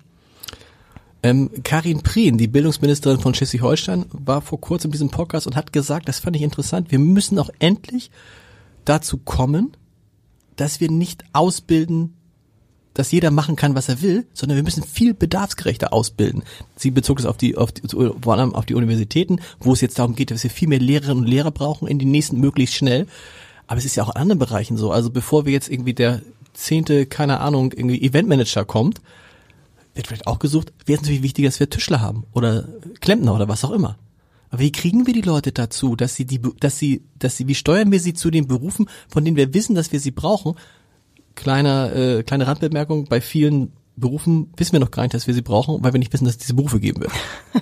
Ähm, Karin Prien, die Bildungsministerin von Schleswig-Holstein, war vor kurzem in diesem Podcast und hat gesagt, das fand ich interessant, wir müssen auch endlich dazu kommen, dass wir nicht ausbilden, dass jeder machen kann, was er will, sondern wir müssen viel bedarfsgerechter ausbilden. Sie bezog es auf die, auf die, vor allem auf die Universitäten, wo es jetzt darum geht, dass wir viel mehr Lehrerinnen und Lehrer brauchen in die nächsten möglichst schnell. Aber es ist ja auch in anderen Bereichen so. Also bevor wir jetzt irgendwie der zehnte, keine Ahnung, irgendwie Eventmanager kommt, wird vielleicht auch gesucht, wäre es natürlich wichtiger, dass wir Tischler haben oder Klempner oder was auch immer. Aber wie kriegen wir die Leute dazu, dass sie die, dass sie, dass sie, wie steuern wir sie zu den Berufen, von denen wir wissen, dass wir sie brauchen? Kleiner, äh, kleine Randbemerkung, bei vielen Berufen wissen wir noch gar nicht, dass wir sie brauchen, weil wir nicht wissen, dass es diese Berufe geben wird.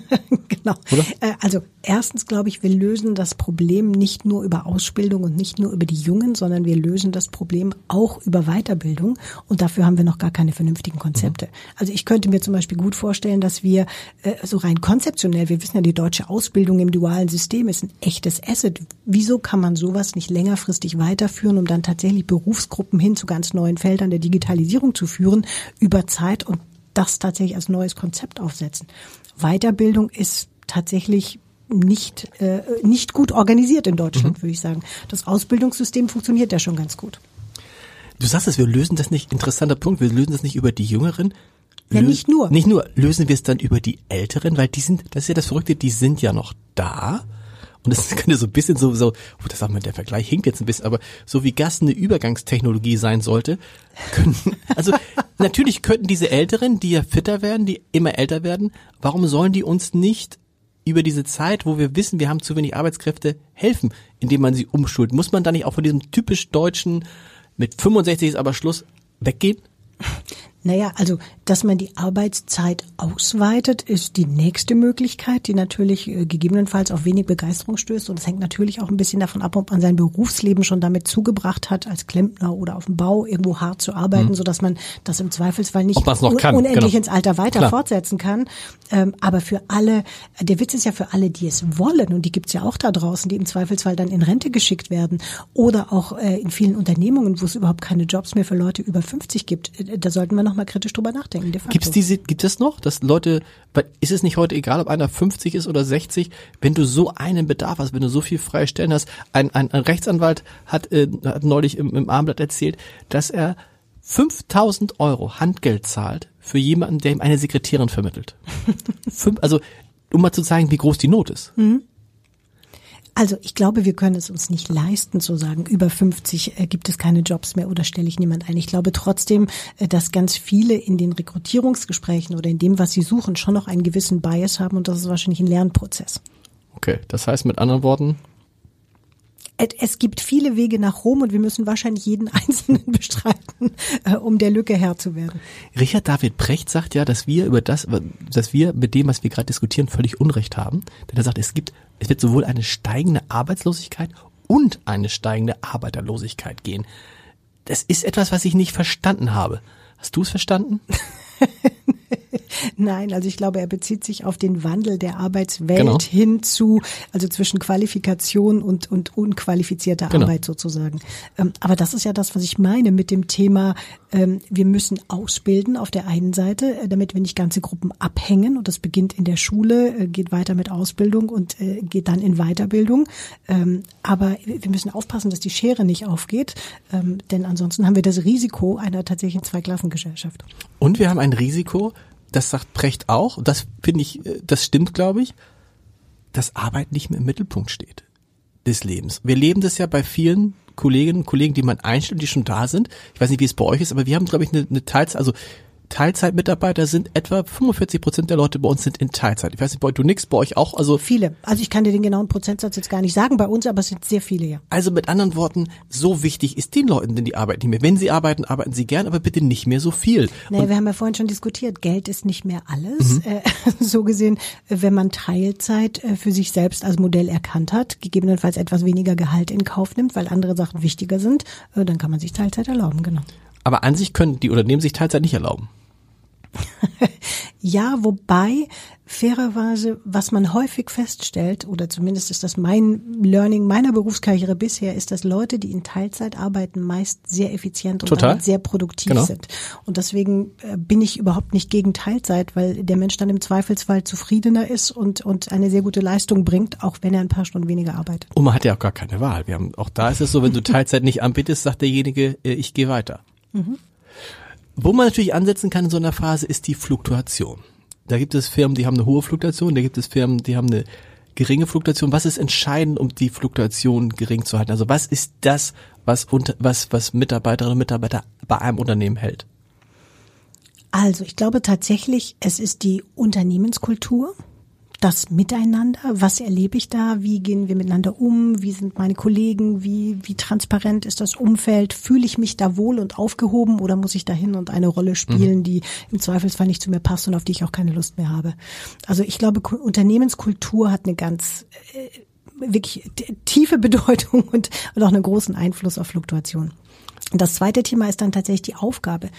genau. Oder? Äh, also erstens glaube ich, wir lösen das Problem nicht nur über Ausbildung und nicht nur über die Jungen, sondern wir lösen das Problem auch über Weiterbildung und dafür haben wir noch gar keine vernünftigen Konzepte. Mhm. Also ich könnte mir zum Beispiel gut vorstellen, dass wir äh, so rein konzeptionell, wir wissen ja, die deutsche Ausbildung im dualen System ist ein echtes Asset. Wieso kann man sowas nicht längerfristig weiterführen, um dann tatsächlich Berufsgruppen hin zu ganz neuen Feldern der Digitalisierung zu führen über Zeit Zeit und das tatsächlich als neues Konzept aufsetzen. Weiterbildung ist tatsächlich nicht, äh, nicht gut organisiert in Deutschland, mhm. würde ich sagen. Das Ausbildungssystem funktioniert ja schon ganz gut. Du sagst es, wir lösen das nicht, interessanter Punkt, wir lösen das nicht über die Jüngeren. Ja, nicht nur. Nicht nur, lösen wir es dann über die Älteren, weil die sind, das ist ja das Verrückte, die sind ja noch da und das könnte so ein bisschen so, so, oh, das sagt man, der Vergleich hinkt jetzt ein bisschen, aber so wie Gas eine Übergangstechnologie sein sollte, könnten, also natürlich könnten diese Älteren, die ja fitter werden, die immer älter werden, warum sollen die uns nicht über diese Zeit, wo wir wissen, wir haben zu wenig Arbeitskräfte, helfen, indem man sie umschult? Muss man da nicht auch von diesem typisch deutschen, mit 65 ist aber Schluss, weggehen? Naja, also, dass man die Arbeitszeit ausweitet, ist die nächste Möglichkeit, die natürlich äh, gegebenenfalls auf wenig Begeisterung stößt. Und es hängt natürlich auch ein bisschen davon ab, ob man sein Berufsleben schon damit zugebracht hat, als Klempner oder auf dem Bau irgendwo hart zu arbeiten, mhm. so dass man das im Zweifelsfall nicht un kann. unendlich genau. ins Alter weiter Klar. fortsetzen kann. Ähm, aber für alle, der Witz ist ja für alle, die es wollen, und die gibt's ja auch da draußen, die im Zweifelsfall dann in Rente geschickt werden oder auch äh, in vielen Unternehmungen, wo es überhaupt keine Jobs mehr für Leute über 50 gibt. Äh, da sollten wir noch mal kritisch drüber nachdenken. Gibt es diese, gibt es noch, dass Leute, ist es nicht heute egal, ob einer 50 ist oder 60, wenn du so einen Bedarf hast, wenn du so viel freie Stellen hast, ein, ein, ein Rechtsanwalt hat, äh, hat neulich im, im Armblatt erzählt, dass er 5000 Euro Handgeld zahlt für jemanden, der ihm eine Sekretärin vermittelt. Fünf, also, um mal zu zeigen, wie groß die Not ist. Mhm. Also ich glaube, wir können es uns nicht leisten zu sagen, über 50 äh, gibt es keine Jobs mehr oder stelle ich niemand ein. Ich glaube trotzdem, äh, dass ganz viele in den Rekrutierungsgesprächen oder in dem, was sie suchen, schon noch einen gewissen Bias haben und das ist wahrscheinlich ein Lernprozess. Okay, das heißt mit anderen Worten, es gibt viele Wege nach Rom und wir müssen wahrscheinlich jeden einzelnen bestreiten, äh, um der Lücke Herr zu werden. Richard David Precht sagt ja, dass wir über das, dass wir mit dem, was wir gerade diskutieren, völlig Unrecht haben. Denn er sagt, es gibt, es wird sowohl eine steigende Arbeitslosigkeit und eine steigende Arbeiterlosigkeit gehen. Das ist etwas, was ich nicht verstanden habe. Hast du es verstanden? Nein, also ich glaube, er bezieht sich auf den Wandel der Arbeitswelt genau. hin zu, also zwischen Qualifikation und, und unqualifizierter genau. Arbeit sozusagen. Ähm, aber das ist ja das, was ich meine mit dem Thema, ähm, wir müssen ausbilden auf der einen Seite, äh, damit wir nicht ganze Gruppen abhängen und das beginnt in der Schule, äh, geht weiter mit Ausbildung und äh, geht dann in Weiterbildung. Ähm, aber wir müssen aufpassen, dass die Schere nicht aufgeht, ähm, denn ansonsten haben wir das Risiko einer tatsächlichen Zweiklassengesellschaft. Und wir haben ein Risiko, das sagt Precht auch, das finde ich, äh, das stimmt, glaube ich, dass Arbeit nicht mehr im Mittelpunkt steht des Lebens. Wir leben das ja bei vielen Kolleginnen und Kollegen, die man einstellt, die schon da sind. Ich weiß nicht, wie es bei euch ist, aber wir haben, glaube ich, eine, eine Teils, also Teilzeitmitarbeiter sind etwa 45 Prozent der Leute bei uns sind in Teilzeit. Ich weiß nicht, bei euch du nix, bei euch auch. Also viele. Also ich kann dir den genauen Prozentsatz jetzt gar nicht sagen bei uns, aber es sind sehr viele ja. Also mit anderen Worten, so wichtig ist den Leuten denn die Arbeit nicht mehr. Wenn sie arbeiten, arbeiten sie gern, aber bitte nicht mehr so viel. Naja, wir haben ja vorhin schon diskutiert, Geld ist nicht mehr alles. Mhm. Äh, so gesehen, wenn man Teilzeit äh, für sich selbst als Modell erkannt hat, gegebenenfalls etwas weniger Gehalt in Kauf nimmt, weil andere Sachen wichtiger sind, äh, dann kann man sich Teilzeit erlauben, genau. Aber an sich können die Unternehmen sich Teilzeit nicht erlauben. ja, wobei fairerweise, was man häufig feststellt, oder zumindest ist das mein Learning meiner Berufskarriere bisher, ist, dass Leute, die in Teilzeit arbeiten, meist sehr effizient und Total. sehr produktiv genau. sind. Und deswegen äh, bin ich überhaupt nicht gegen Teilzeit, weil der Mensch dann im Zweifelsfall zufriedener ist und, und eine sehr gute Leistung bringt, auch wenn er ein paar Stunden weniger arbeitet. Und man hat ja auch gar keine Wahl. Wir haben, auch da ist es so, wenn du Teilzeit nicht anbietest, sagt derjenige, äh, ich gehe weiter. Mhm. Wo man natürlich ansetzen kann in so einer Phase ist die Fluktuation. Da gibt es Firmen, die haben eine hohe Fluktuation, da gibt es Firmen, die haben eine geringe Fluktuation. Was ist entscheidend, um die Fluktuation gering zu halten? Also was ist das, was, unter, was, was Mitarbeiterinnen und Mitarbeiter bei einem Unternehmen hält? Also ich glaube tatsächlich, es ist die Unternehmenskultur das Miteinander. Was erlebe ich da? Wie gehen wir miteinander um? Wie sind meine Kollegen? Wie, wie transparent ist das Umfeld? Fühle ich mich da wohl und aufgehoben oder muss ich dahin und eine Rolle spielen, mhm. die im Zweifelsfall nicht zu mir passt und auf die ich auch keine Lust mehr habe? Also ich glaube, Unternehmenskultur hat eine ganz äh, wirklich tiefe Bedeutung und, und auch einen großen Einfluss auf Fluktuation. Das zweite Thema ist dann tatsächlich die Aufgabe.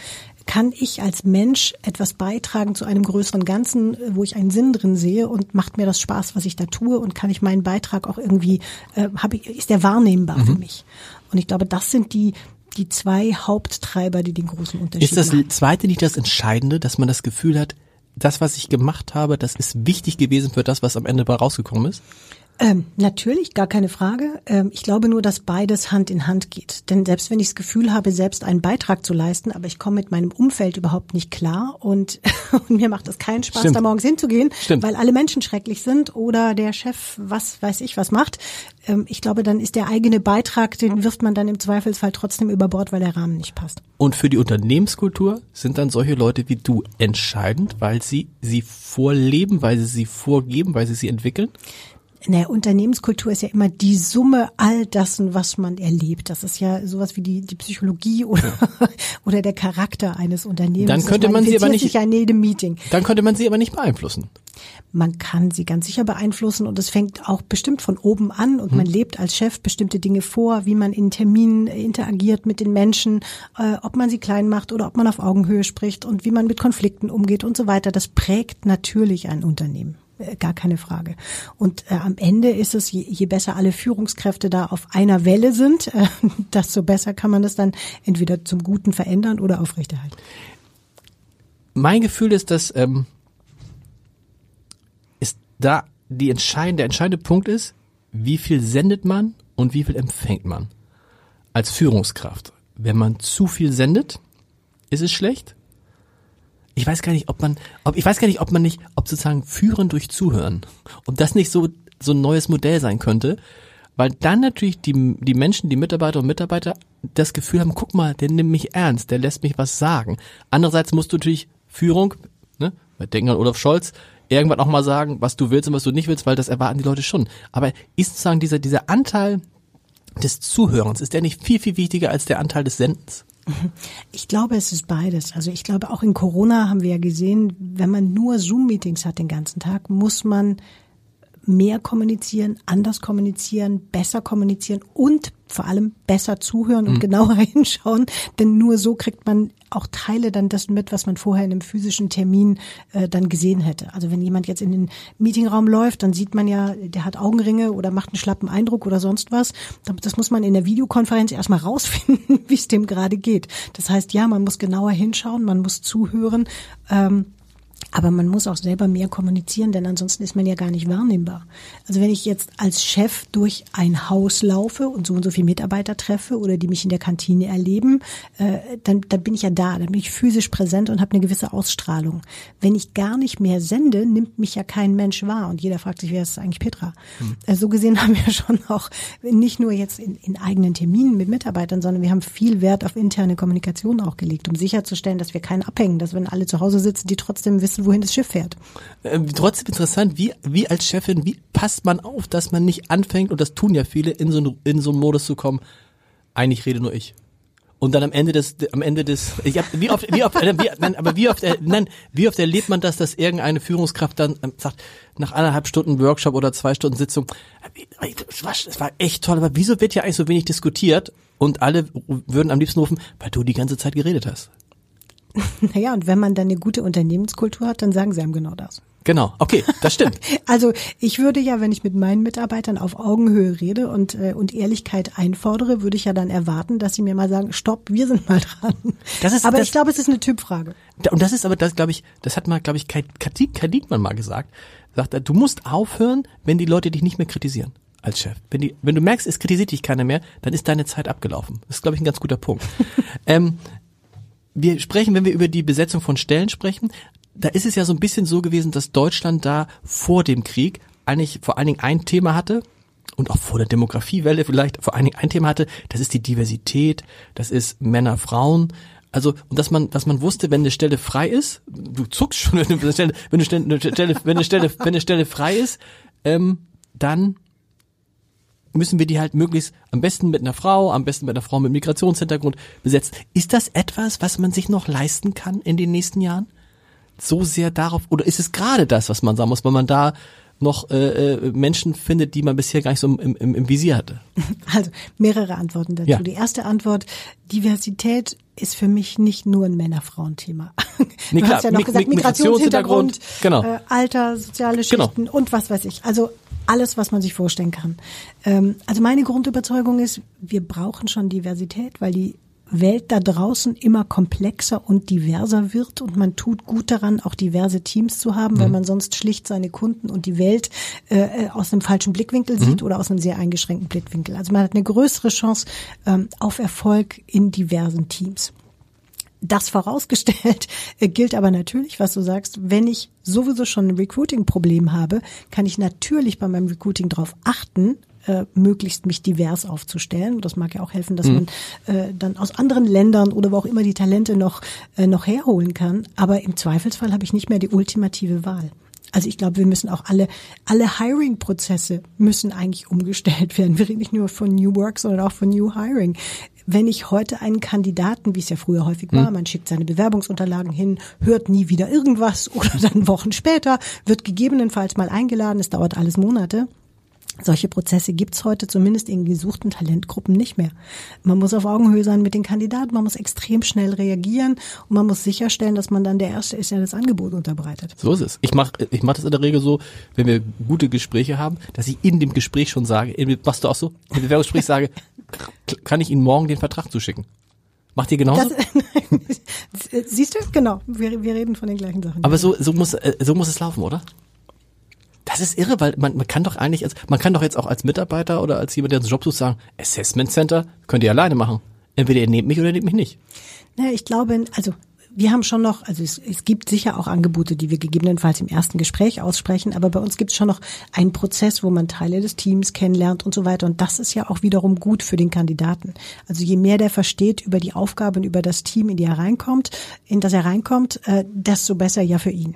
Kann ich als Mensch etwas beitragen zu einem größeren Ganzen, wo ich einen Sinn drin sehe und macht mir das Spaß, was ich da tue und kann ich meinen Beitrag auch irgendwie, äh, ich, ist der wahrnehmbar mhm. für mich? Und ich glaube, das sind die, die zwei Haupttreiber, die den großen Unterschied machen. Ist das machen. zweite nicht das Entscheidende, dass man das Gefühl hat, das, was ich gemacht habe, das ist wichtig gewesen für das, was am Ende rausgekommen ist? Ähm, natürlich, gar keine Frage. Ähm, ich glaube nur, dass beides Hand in Hand geht. Denn selbst wenn ich das Gefühl habe, selbst einen Beitrag zu leisten, aber ich komme mit meinem Umfeld überhaupt nicht klar und, und mir macht es keinen Spaß, Stimmt. da morgens hinzugehen, Stimmt. weil alle Menschen schrecklich sind oder der Chef was weiß ich was macht. Ähm, ich glaube, dann ist der eigene Beitrag, den wirft man dann im Zweifelsfall trotzdem über Bord, weil der Rahmen nicht passt. Und für die Unternehmenskultur sind dann solche Leute wie du entscheidend, weil sie sie vorleben, weil sie sie vorgeben, weil sie sie entwickeln? Naja, Unternehmenskultur ist ja immer die Summe all dessen, was man erlebt. Das ist ja sowas wie die, die Psychologie oder, oder der Charakter eines Unternehmens. Dann könnte man sie aber nicht, sich an jedem Meeting. Dann könnte man sie aber nicht beeinflussen. Man kann sie ganz sicher beeinflussen und es fängt auch bestimmt von oben an und hm. man lebt als Chef bestimmte Dinge vor, wie man in Terminen interagiert mit den Menschen, äh, ob man sie klein macht oder ob man auf Augenhöhe spricht und wie man mit Konflikten umgeht und so weiter. Das prägt natürlich ein Unternehmen. Äh, gar keine Frage. Und äh, am Ende ist es, je, je, besser alle Führungskräfte da auf einer Welle sind, äh, desto besser kann man das dann entweder zum Guten verändern oder aufrechterhalten. Mein Gefühl ist, dass ähm, ist da die entscheidende, der entscheidende Punkt ist, wie viel sendet man und wie viel empfängt man als Führungskraft. Wenn man zu viel sendet, ist es schlecht ich weiß gar nicht, ob man, ob, ich weiß gar nicht, ob man nicht, ob sozusagen führen durch Zuhören, ob das nicht so, so ein neues Modell sein könnte, weil dann natürlich die, die Menschen, die Mitarbeiter und Mitarbeiter das Gefühl haben, guck mal, der nimmt mich ernst, der lässt mich was sagen. Andererseits musst du natürlich Führung, ne, wir denken an Olaf Scholz, irgendwann auch mal sagen, was du willst und was du nicht willst, weil das erwarten die Leute schon. Aber ist sozusagen dieser, dieser Anteil des Zuhörens, ist der nicht viel, viel wichtiger als der Anteil des Sendens? Ich glaube, es ist beides. Also ich glaube, auch in Corona haben wir ja gesehen, wenn man nur Zoom-Meetings hat den ganzen Tag, muss man mehr kommunizieren, anders kommunizieren, besser kommunizieren und vor allem besser zuhören und mhm. genauer hinschauen, denn nur so kriegt man auch Teile dann dessen mit, was man vorher in einem physischen Termin äh, dann gesehen hätte. Also wenn jemand jetzt in den Meetingraum läuft, dann sieht man ja, der hat Augenringe oder macht einen schlappen Eindruck oder sonst was. Das muss man in der Videokonferenz erstmal rausfinden, wie es dem gerade geht. Das heißt, ja, man muss genauer hinschauen, man muss zuhören. Ähm, aber man muss auch selber mehr kommunizieren, denn ansonsten ist man ja gar nicht wahrnehmbar. Also wenn ich jetzt als Chef durch ein Haus laufe und so und so viele Mitarbeiter treffe oder die mich in der Kantine erleben, äh, dann, dann bin ich ja da, dann bin ich physisch präsent und habe eine gewisse Ausstrahlung. Wenn ich gar nicht mehr sende, nimmt mich ja kein Mensch wahr und jeder fragt sich, wer ist eigentlich Petra? Hm. Also so gesehen haben wir schon auch nicht nur jetzt in, in eigenen Terminen mit Mitarbeitern, sondern wir haben viel Wert auf interne Kommunikation auch gelegt, um sicherzustellen, dass wir keinen abhängen, dass wenn alle zu Hause sitzen, die trotzdem wissen, wohin das Schiff fährt. Äh, trotzdem interessant, wie, wie als Chefin, wie passt man auf, dass man nicht anfängt, und das tun ja viele, in so, in so einen Modus zu kommen, eigentlich rede nur ich. Und dann am Ende des, am Ende des, ich hab, wie oft, wie oft, äh, wie, nein, aber wie oft, äh, nein, wie oft erlebt man das, dass irgendeine Führungskraft dann ähm, sagt, nach anderthalb Stunden Workshop oder zwei Stunden Sitzung, das war, das war echt toll, aber wieso wird ja eigentlich so wenig diskutiert? Und alle würden am liebsten rufen, weil du die ganze Zeit geredet hast. Naja, und wenn man dann eine gute Unternehmenskultur hat, dann sagen sie einem genau das. Genau, okay, das stimmt. also ich würde ja, wenn ich mit meinen Mitarbeitern auf Augenhöhe rede und, äh, und Ehrlichkeit einfordere, würde ich ja dann erwarten, dass sie mir mal sagen, stopp, wir sind mal dran. Das ist, aber das, ich glaube, es ist eine Typfrage. Und das ist aber, das glaube ich, das hat mal, glaube ich, Kai Diekmann mal gesagt. Sagt er, du musst aufhören, wenn die Leute dich nicht mehr kritisieren als Chef. Wenn, die, wenn du merkst, es kritisiert dich keiner mehr, dann ist deine Zeit abgelaufen. Das ist, glaube ich, ein ganz guter Punkt. ähm, wir sprechen, wenn wir über die Besetzung von Stellen sprechen, da ist es ja so ein bisschen so gewesen, dass Deutschland da vor dem Krieg eigentlich vor allen Dingen ein Thema hatte und auch vor der Demografiewelle vielleicht vor allen Dingen ein Thema hatte, das ist die Diversität, das ist Männer, Frauen. Also, und dass man, dass man wusste, wenn eine Stelle frei ist, du zuckst schon, wenn eine Stelle, wenn eine Stelle, eine Stelle wenn eine Stelle, wenn eine Stelle frei ist, ähm, dann müssen wir die halt möglichst am besten mit einer Frau, am besten mit einer Frau mit Migrationshintergrund besetzen. Ist das etwas, was man sich noch leisten kann in den nächsten Jahren? So sehr darauf, oder ist es gerade das, was man sagen muss, weil man da noch äh, äh, Menschen findet, die man bisher gar nicht so im, im, im Visier hatte? Also mehrere Antworten dazu. Ja. Die erste Antwort, Diversität ist für mich nicht nur ein Männer-Frauen-Thema. Nee, du klar, hast ja noch gesagt, Migrationshintergrund, genau. äh, Alter, soziale genau. Schichten genau. und was weiß ich. Also alles, was man sich vorstellen kann. Ähm, also meine Grundüberzeugung ist, wir brauchen schon Diversität, weil die Welt da draußen immer komplexer und diverser wird und man tut gut daran, auch diverse Teams zu haben, mhm. weil man sonst schlicht seine Kunden und die Welt äh, aus einem falschen Blickwinkel sieht mhm. oder aus einem sehr eingeschränkten Blickwinkel. Also man hat eine größere Chance ähm, auf Erfolg in diversen Teams. Das vorausgestellt äh, gilt aber natürlich, was du sagst, wenn ich sowieso schon ein Recruiting-Problem habe, kann ich natürlich bei meinem Recruiting darauf achten, äh, möglichst mich divers aufzustellen. Das mag ja auch helfen, dass mhm. man äh, dann aus anderen Ländern oder wo auch immer die Talente noch, äh, noch herholen kann. Aber im Zweifelsfall habe ich nicht mehr die ultimative Wahl. Also ich glaube, wir müssen auch alle, alle Hiring-Prozesse müssen eigentlich umgestellt werden. Wir reden nicht nur von New Work, sondern auch von New Hiring. Wenn ich heute einen Kandidaten, wie es ja früher häufig war, hm. man schickt seine Bewerbungsunterlagen hin, hört nie wieder irgendwas oder dann Wochen später, wird gegebenenfalls mal eingeladen, es dauert alles Monate. Solche Prozesse gibt's heute zumindest in gesuchten Talentgruppen nicht mehr. Man muss auf Augenhöhe sein mit den Kandidaten, man muss extrem schnell reagieren und man muss sicherstellen, dass man dann der Erste ist, der das Angebot unterbreitet. So ist es. Ich mache ich mach das in der Regel so, wenn wir gute Gespräche haben, dass ich in dem Gespräch schon sage, machst du auch so, im Bewerbungsgespräch sage, kann ich Ihnen morgen den Vertrag zuschicken? Macht ihr genauso? Das, siehst du? Genau. Wir, wir reden von den gleichen Sachen. Aber so, so muss, äh, so muss es laufen, oder? Das ist irre, weil man, man kann doch eigentlich, als, man kann doch jetzt auch als Mitarbeiter oder als jemand, der einen Job sucht, sagen, Assessment Center könnt ihr alleine machen. Entweder ihr nehmt mich oder ihr nehmt mich nicht. Naja, ich glaube, also wir haben schon noch, also es, es gibt sicher auch Angebote, die wir gegebenenfalls im ersten Gespräch aussprechen, aber bei uns gibt es schon noch einen Prozess, wo man Teile des Teams kennenlernt und so weiter. Und das ist ja auch wiederum gut für den Kandidaten. Also je mehr der versteht über die Aufgaben, über das Team, in die er reinkommt, in das er reinkommt, äh, desto besser ja für ihn.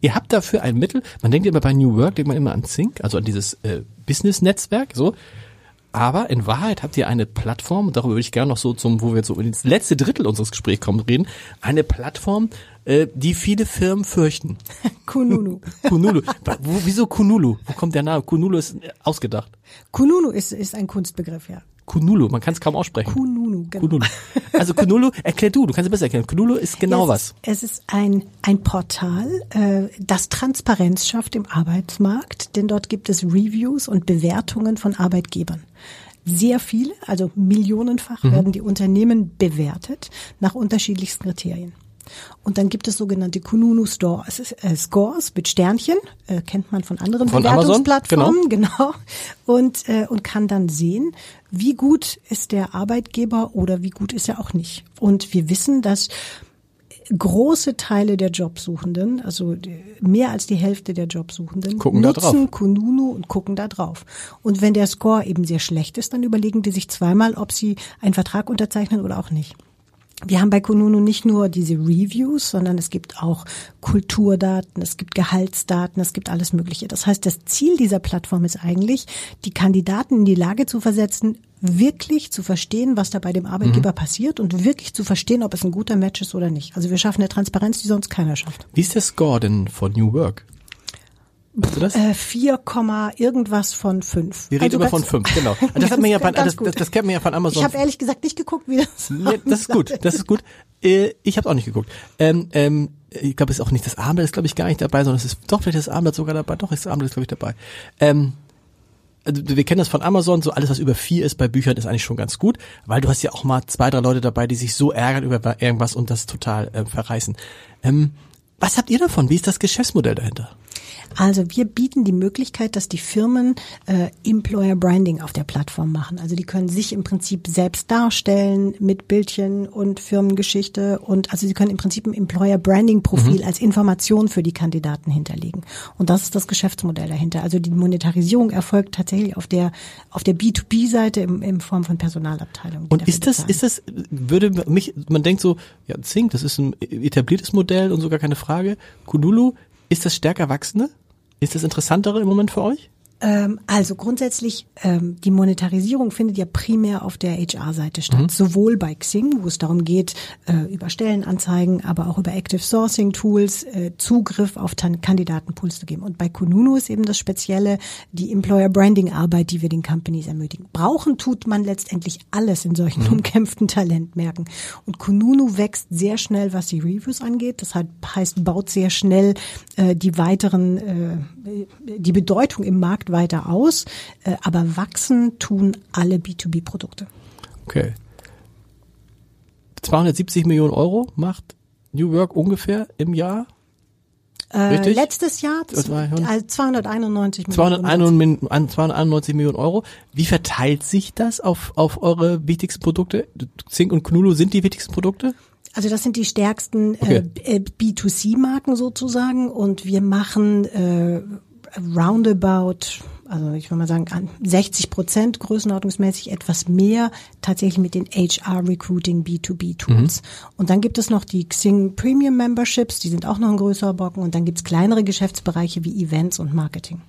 Ihr habt dafür ein Mittel, man denkt immer bei New Work, denkt man immer an Sync, also an dieses äh, Business-Netzwerk, so. Aber in Wahrheit habt ihr eine Plattform, und darüber würde ich gerne noch so zum, wo wir jetzt so ins letzte Drittel unseres Gesprächs kommen, reden, eine Plattform, äh, die viele Firmen fürchten. Kununu. Kununu. Wo, wieso Kunulu? Wo kommt der Name? Kunulu ist ausgedacht. Kununu ist, ist ein Kunstbegriff, ja. Kunulu, man kann es kaum aussprechen. Kununu, genau. Kunulu. Also Kunulu, erklär du, du kannst es besser erklären. Kunulu ist genau ja, was. Es ist ein, ein Portal, äh, das Transparenz schafft im Arbeitsmarkt, denn dort gibt es Reviews und Bewertungen von Arbeitgebern. Sehr viele, also millionenfach mhm. werden die Unternehmen bewertet nach unterschiedlichsten Kriterien. Und dann gibt es sogenannte Kununu Stores, äh, Scores mit Sternchen, äh, kennt man von anderen von Bewertungsplattformen, genau. genau. Und, äh, und kann dann sehen, wie gut ist der Arbeitgeber oder wie gut ist er auch nicht. Und wir wissen, dass große Teile der Jobsuchenden, also mehr als die Hälfte der Jobsuchenden, gucken nutzen Kununu und gucken da drauf. Und wenn der Score eben sehr schlecht ist, dann überlegen die sich zweimal, ob sie einen Vertrag unterzeichnen oder auch nicht. Wir haben bei Kununu nicht nur diese Reviews, sondern es gibt auch Kulturdaten, es gibt Gehaltsdaten, es gibt alles Mögliche. Das heißt, das Ziel dieser Plattform ist eigentlich, die Kandidaten in die Lage zu versetzen, wirklich zu verstehen, was da bei dem Arbeitgeber mhm. passiert und wirklich zu verstehen, ob es ein guter Match ist oder nicht. Also wir schaffen eine Transparenz, die sonst keiner schafft. Wie ist der Score denn von New Work? Weißt du das? Äh, 4, irgendwas von 5. Wir reden also immer von 5, genau. Das, hat man ja von, das, das, das kennt man ja von Amazon. Ich habe ehrlich gesagt nicht geguckt, wie das ja, Das ist gut, das ist gut. Äh, ich habe auch nicht geguckt. Ähm, ähm, ich glaube, es ist auch nicht das Armblatt, ist glaube ich gar nicht dabei, sondern es ist doch vielleicht das Armblatt sogar dabei. Doch, ist das Armblatt glaube ich dabei. Ähm, also wir kennen das von Amazon, so alles, was über vier ist bei Büchern, ist eigentlich schon ganz gut, weil du hast ja auch mal zwei, drei Leute dabei, die sich so ärgern über irgendwas und das total äh, verreißen. Ähm, was habt ihr davon? Wie ist das Geschäftsmodell dahinter? Also wir bieten die Möglichkeit, dass die Firmen äh, Employer Branding auf der Plattform machen. Also die können sich im Prinzip selbst darstellen mit Bildchen und Firmengeschichte und also sie können im Prinzip ein Employer Branding Profil mhm. als Information für die Kandidaten hinterlegen. Und das ist das Geschäftsmodell dahinter. Also die Monetarisierung erfolgt tatsächlich auf der auf der B2B-Seite im, in Form von Personalabteilungen. Und ist das, ist das, würde mich, man denkt so, ja, Zing, das ist ein etabliertes Modell und sogar keine Frage. Kunulu, ist das stärker wachsende? Ist das interessantere im Moment für euch? Ähm, also grundsätzlich, ähm, die Monetarisierung findet ja primär auf der HR-Seite statt. Mhm. Sowohl bei Xing, wo es darum geht, äh, über Stellenanzeigen, aber auch über Active Sourcing Tools äh, Zugriff auf Kandidatenpools zu geben. Und bei Kununu ist eben das Spezielle die Employer Branding Arbeit, die wir den Companies ermöglichen. Brauchen tut man letztendlich alles in solchen mhm. umkämpften Talentmärkten. Und Kununu wächst sehr schnell, was die Reviews angeht. Das heißt, baut sehr schnell äh, die weiteren, äh, die Bedeutung im Markt weiter aus, äh, aber wachsen tun alle B2B-Produkte. Okay. 270 Millionen Euro macht New Work ungefähr im Jahr? Äh, letztes Jahr also 291 Millionen. 291 Millionen Euro. Wie verteilt sich das auf, auf eure wichtigsten Produkte? Zink und Knulu sind die wichtigsten Produkte? Also das sind die stärksten okay. äh, B2C-Marken sozusagen und wir machen äh, roundabout, also ich würde mal sagen 60 Prozent größenordnungsmäßig etwas mehr tatsächlich mit den HR Recruiting B2B Tools. Mhm. Und dann gibt es noch die Xing Premium Memberships, die sind auch noch ein größerer Brocken und dann gibt's kleinere Geschäftsbereiche wie Events und Marketing.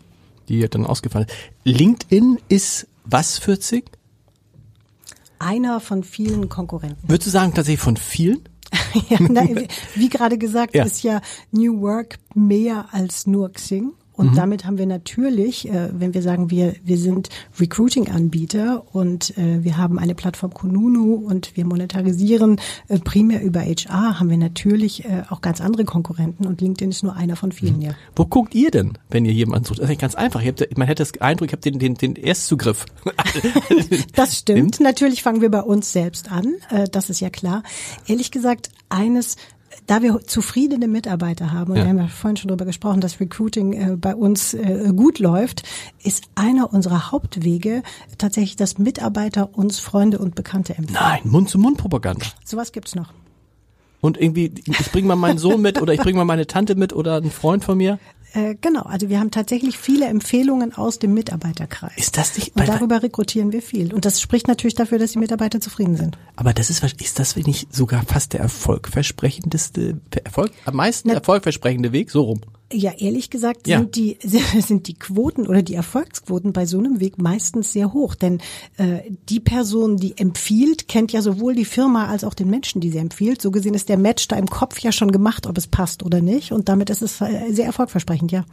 Die dann ausgefallen. LinkedIn ist was für Xing? Einer von vielen Konkurrenten. Würdest du sagen tatsächlich von vielen? ja, na, wie gerade gesagt, ja. ist ja New Work mehr als nur Xing. Und mhm. damit haben wir natürlich, äh, wenn wir sagen, wir, wir sind Recruiting-Anbieter und äh, wir haben eine Plattform Kununu und wir monetarisieren äh, primär über HR, haben wir natürlich äh, auch ganz andere Konkurrenten und LinkedIn ist nur einer von vielen, mhm. ja. Wo guckt ihr denn, wenn ihr jemanden sucht? Das ist ganz einfach. Habt, man hätte das Eindruck, ich habe den, den, den Erstzugriff. das stimmt. Natürlich fangen wir bei uns selbst an, äh, das ist ja klar. Ehrlich gesagt, eines da wir zufriedene Mitarbeiter haben, und ja. wir haben ja vorhin schon darüber gesprochen, dass Recruiting äh, bei uns äh, gut läuft, ist einer unserer Hauptwege tatsächlich, dass Mitarbeiter uns Freunde und Bekannte empfehlen. Nein, Mund-zu-Mund-Propaganda. Sowas gibt's noch. Und irgendwie, ich bringe mal meinen Sohn mit oder ich bringe mal meine Tante mit oder einen Freund von mir. Äh, genau, also wir haben tatsächlich viele Empfehlungen aus dem Mitarbeiterkreis. Ist das nicht? Und darüber rekrutieren wir viel. Und das spricht natürlich dafür, dass die Mitarbeiter zufrieden sind. Aber das ist, ist das nicht sogar fast der erfolgversprechendeste, Erfolg, am meisten Na, erfolgversprechende Weg, so rum? Ja, ehrlich gesagt ja. sind die sind die Quoten oder die Erfolgsquoten bei so einem Weg meistens sehr hoch, denn äh, die Person, die empfiehlt, kennt ja sowohl die Firma als auch den Menschen, die sie empfiehlt. So gesehen ist der Match da im Kopf ja schon gemacht, ob es passt oder nicht, und damit ist es äh, sehr erfolgversprechend, ja.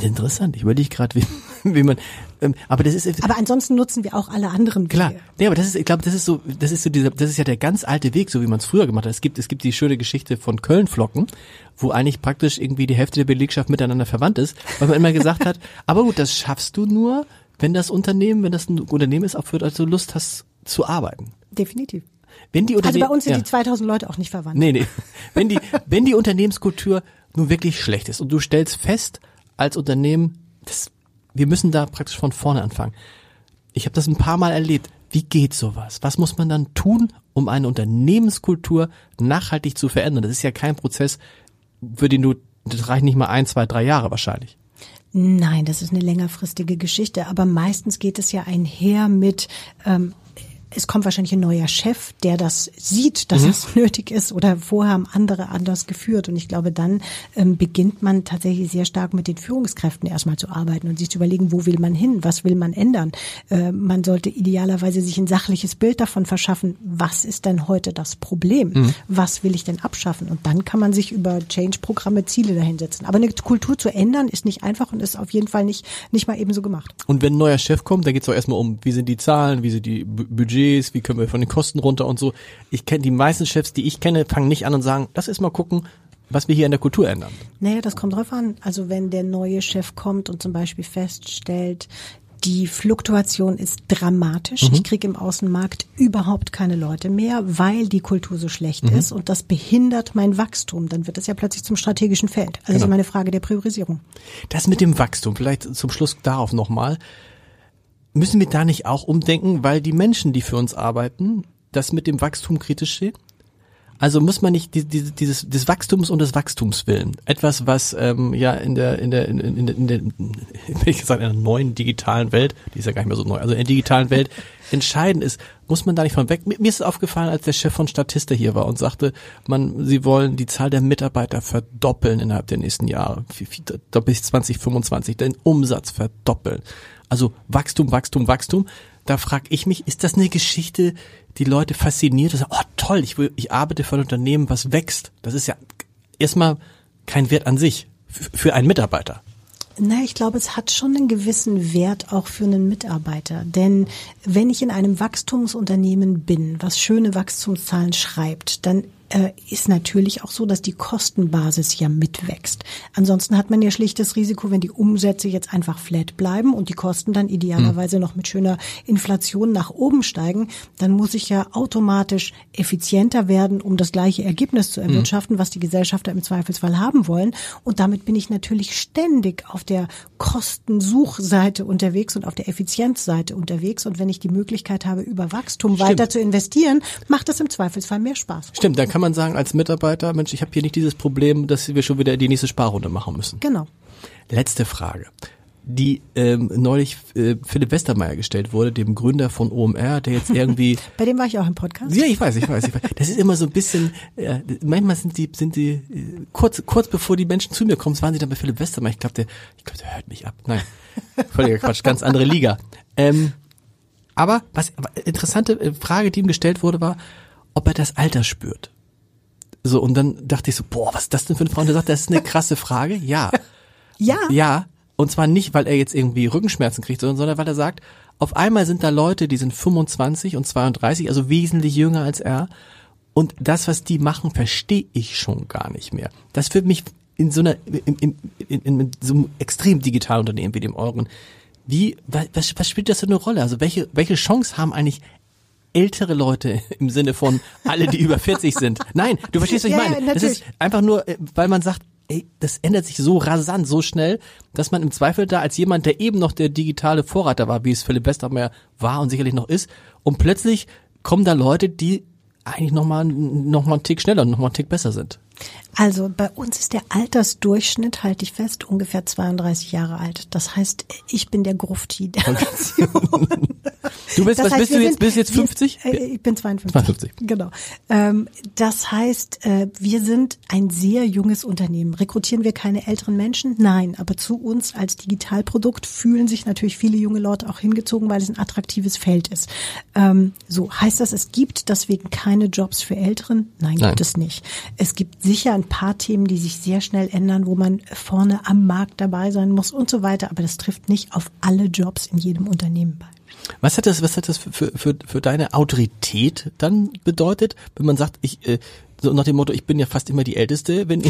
Interessant. Ich überlege gerade, wie, wie man. Ähm, aber das ist. Aber ansonsten nutzen wir auch alle anderen Wege. Klar. Nee, aber das ist, ich glaube, das ist so, das ist so dieser, das ist ja der ganz alte Weg, so wie man es früher gemacht hat. Es gibt, es gibt die schöne Geschichte von Kölnflocken, wo eigentlich praktisch irgendwie die Hälfte der Belegschaft miteinander verwandt ist, weil man immer gesagt hat, aber gut, das schaffst du nur, wenn das Unternehmen, wenn das ein Unternehmen ist, auch für, also Lust hast zu arbeiten. Definitiv. Wenn die also bei uns sind ja. die 2000 Leute auch nicht verwandt. Nee, nee. Wenn die, wenn die Unternehmenskultur nun wirklich schlecht ist und du stellst fest, als Unternehmen, das, wir müssen da praktisch von vorne anfangen. Ich habe das ein paar Mal erlebt. Wie geht sowas? Was muss man dann tun, um eine Unternehmenskultur nachhaltig zu verändern? Das ist ja kein Prozess, für den du, das reicht nicht mal ein, zwei, drei Jahre wahrscheinlich. Nein, das ist eine längerfristige Geschichte, aber meistens geht es ja einher mit ähm, es kommt wahrscheinlich ein neuer Chef, der das sieht, dass mhm. es nötig ist oder vorher haben andere anders geführt. Und ich glaube, dann ähm, beginnt man tatsächlich sehr stark mit den Führungskräften erstmal zu arbeiten und sich zu überlegen, wo will man hin, was will man ändern. Äh, man sollte idealerweise sich ein sachliches Bild davon verschaffen, was ist denn heute das Problem? Mhm. Was will ich denn abschaffen? Und dann kann man sich über Change-Programme Ziele dahinsetzen. Aber eine Kultur zu ändern ist nicht einfach und ist auf jeden Fall nicht, nicht mal ebenso gemacht. Und wenn ein neuer Chef kommt, dann geht es auch erstmal um, wie sind die Zahlen, wie sind die Budget Budgets, wie können wir von den Kosten runter und so. Ich kenne die meisten Chefs, die ich kenne, fangen nicht an und sagen, lass erst mal gucken, was wir hier in der Kultur ändern. Naja, das kommt drauf an. Also wenn der neue Chef kommt und zum Beispiel feststellt, Die Fluktuation ist dramatisch. Ich kriege im Außenmarkt überhaupt keine Leute mehr, weil die Kultur so schlecht ist und das behindert mein Wachstum. Dann wird es ja plötzlich zum strategischen Feld. Also ist immer eine Frage der Priorisierung. Das mit dem Wachstum, vielleicht zum Schluss darauf nochmal. Müssen wir da nicht auch umdenken, weil die Menschen, die für uns arbeiten, das mit dem Wachstum kritisch sehen? Also muss man nicht die, die, dieses des Wachstums und des Wachstums willen. Etwas, was ähm, ja in der in der in, in, in der ich gesagt in einer neuen digitalen Welt, die ist ja gar nicht mehr so neu, also in der digitalen Welt entscheidend ist, muss man da nicht von weg. Mir ist es aufgefallen, als der Chef von Statista hier war und sagte, man, sie wollen die Zahl der Mitarbeiter verdoppeln innerhalb der nächsten Jahre, bis 2025, den Umsatz verdoppeln. Also Wachstum, Wachstum, Wachstum. Da frage ich mich, ist das eine Geschichte, die Leute fasziniert? Sagen, oh toll, ich, will, ich arbeite für ein Unternehmen, was wächst. Das ist ja erstmal kein Wert an sich für einen Mitarbeiter. Na, ich glaube, es hat schon einen gewissen Wert auch für einen Mitarbeiter. Denn wenn ich in einem Wachstumsunternehmen bin, was schöne Wachstumszahlen schreibt, dann ist natürlich auch so, dass die Kostenbasis ja mitwächst. Ansonsten hat man ja schlicht das Risiko, wenn die Umsätze jetzt einfach flat bleiben und die Kosten dann idealerweise noch mit schöner Inflation nach oben steigen, dann muss ich ja automatisch effizienter werden, um das gleiche Ergebnis zu erwirtschaften, was die Gesellschafter im Zweifelsfall haben wollen. Und damit bin ich natürlich ständig auf der Kostensuchseite unterwegs und auf der Effizienzseite unterwegs. Und wenn ich die Möglichkeit habe, über Wachstum Stimmt. weiter zu investieren, macht das im Zweifelsfall mehr Spaß. Stimmt, dann kann man sagen als Mitarbeiter, Mensch, ich habe hier nicht dieses Problem, dass wir schon wieder die nächste Sparrunde machen müssen. Genau. Letzte Frage, die ähm, neulich äh, Philipp Westermeier gestellt wurde, dem Gründer von OMR, der jetzt irgendwie Bei dem war ich auch im Podcast. Ja, ich weiß, ich weiß, ich weiß. Das ist immer so ein bisschen, äh, manchmal sind die, sind die, äh, kurz, kurz bevor die Menschen zu mir kommen, waren sie dann bei Philipp Westermeier. Ich glaube, der, ich glaube, der hört mich ab. Nein, völliger Quatsch, ganz andere Liga. Ähm, aber was, aber interessante äh, Frage, die ihm gestellt wurde, war, ob er das Alter spürt. So, und dann dachte ich so, boah, was ist das denn für eine Frau? Und er sagt, das ist eine krasse Frage. Ja. Ja. Ja. Und zwar nicht, weil er jetzt irgendwie Rückenschmerzen kriegt, sondern, sondern weil er sagt, auf einmal sind da Leute, die sind 25 und 32, also wesentlich jünger als er. Und das, was die machen, verstehe ich schon gar nicht mehr. Das führt mich in so einer, in, in, in, in so einem extrem digitalen Unternehmen wie dem euren. Wie, was, was spielt das für eine Rolle? Also welche, welche Chance haben eigentlich ältere Leute im Sinne von alle, die über 40 sind? Nein, du verstehst, was ich Ja, meine. das natürlich. ist einfach nur, äh, weil man sagt, ey, das ändert sich so rasant, so schnell, dass man im Zweifel da als jemand, der eben noch der digitale Vorreiter war, wie es Philipp Westermeier war und sicherlich noch ist, und plötzlich kommen da Leute, die eigentlich nochmal noch mal einen Tick schneller und nochmal einen Tick besser sind. Also bei uns ist der Altersdurchschnitt, halte ich fest, ungefähr 32 Jahre alt. Das heißt, ich bin der Grufti der Nation. Du bist, Das was heißt, bist wir du jetzt? sind- Bist jetzt wir- 50? äh, Ich bin 52. 52. Genau. Ähm, das heißt, äh, wir sind ein sehr junges Unternehmen. Rekrutieren wir keine älteren Menschen? Nein. Aber zu uns als Digitalprodukt fühlen sich natürlich viele junge Leute auch hingezogen, weil es ein attraktives Feld ist. Ähm, so heißt das, es gibt deswegen keine Jobs für Älteren? Nein, Nein. gibt es nicht. Es gibt sicher ein paar Themen, die sich sehr schnell ändern, wo man vorne am Markt dabei sein muss und so weiter. Aber das trifft nicht auf alle Jobs in jedem Unternehmen bei. Was hat das, was hat das für, für, für deine Autorität dann bedeutet, wenn man sagt, ich, äh, so nach dem Motto, ich bin ja fast immer die Älteste, wenn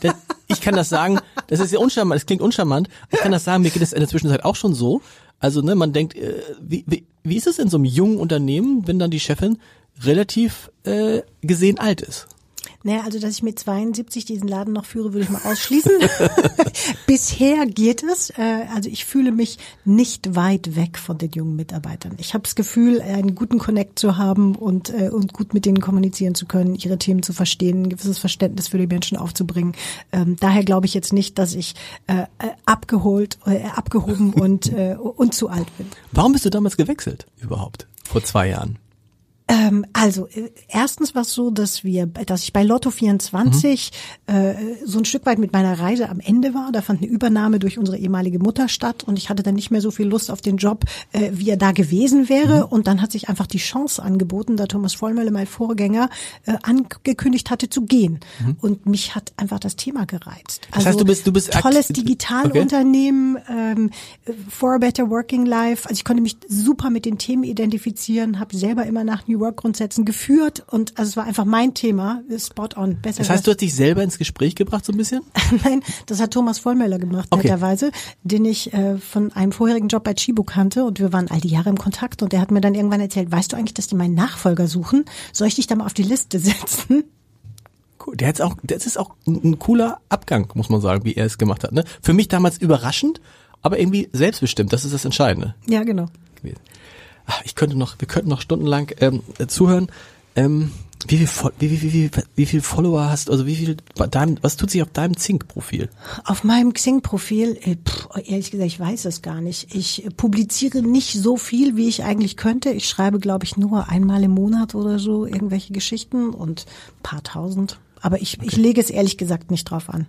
das, ich kann das sagen, das ist ja uncharmant, das klingt uncharmant, ich kann das sagen, mir geht es in der Zwischenzeit auch schon so. Also, ne, man denkt, äh, wie, wie, wie ist es in so einem jungen Unternehmen, wenn dann die Chefin relativ äh, gesehen alt ist? Naja, also dass ich mit 72 diesen Laden noch führe, würde ich mal ausschließen. Bisher geht es. Äh, also ich fühle mich nicht weit weg von den jungen Mitarbeitern. Ich habe das Gefühl, einen guten Connect zu haben und, äh, und gut mit denen kommunizieren zu können, ihre Themen zu verstehen, ein gewisses Verständnis für die Menschen aufzubringen. Ähm, daher glaube ich jetzt nicht, dass ich äh, abgeholt, abgehoben und, und zu alt bin. Warum bist du damals gewechselt überhaupt? Vor zwei Jahren? Ähm, also äh, erstens war es so, dass wir, dass ich bei Lotto 24 äh, so ein Stück weit mit meiner Reise am Ende war. Da fand eine Übernahme durch unsere ehemalige Mutter statt und ich hatte dann nicht mehr so viel Lust auf den Job, äh, wie er da gewesen wäre. Und dann hat sich einfach die Chance angeboten, da Thomas Vollmölle, mein Vorgänger, äh, angekündigt hatte zu gehen. Und mich hat einfach das Thema gereizt. Also Das heißt, du bist- du bist tolles Digitalunternehmen, ähm, for a better working life. Also ich konnte mich super mit den Themen identifizieren, habe selber immer nach New Work-Grundsätzen geführt und also es war einfach mein Thema, spot on. Besser das heißt, du hast dich selber ins Gespräch gebracht so ein bisschen? Nein, das hat Thomas Vollmöller gemacht, okay. netterweise, den ich äh, von einem vorherigen Job bei Chibo kannte und wir waren all die Jahre im Kontakt und der hat mir dann irgendwann erzählt, weißt du eigentlich, dass die meinen Nachfolger suchen? Soll ich dich da mal auf die Liste setzen? Cool. Der hat's auch, das ist auch ein, cooler Abgang, muss man sagen, wie er es gemacht hat. Ne? Für mich damals überraschend, aber irgendwie selbstbestimmt. Das ist das Entscheidende. Ja, genau. Ach, ich könnte noch, wir könnten noch stundenlang ähm, zuhören. Ähm, wie viel, wie, wie, wie, wie, viel Follower hast, also wie viel, dein, was tut sich auf deinem Zink-Profil? Auf meinem Xing-Profil, äh, ehrlich gesagt, ich weiß es gar nicht. Ich publiziere nicht so viel, wie ich eigentlich könnte. Ich schreibe, glaube ich, nur einmal im Monat oder so irgendwelche Geschichten und paar tausend. Aber ich, okay. ich lege es ehrlich gesagt nicht drauf an.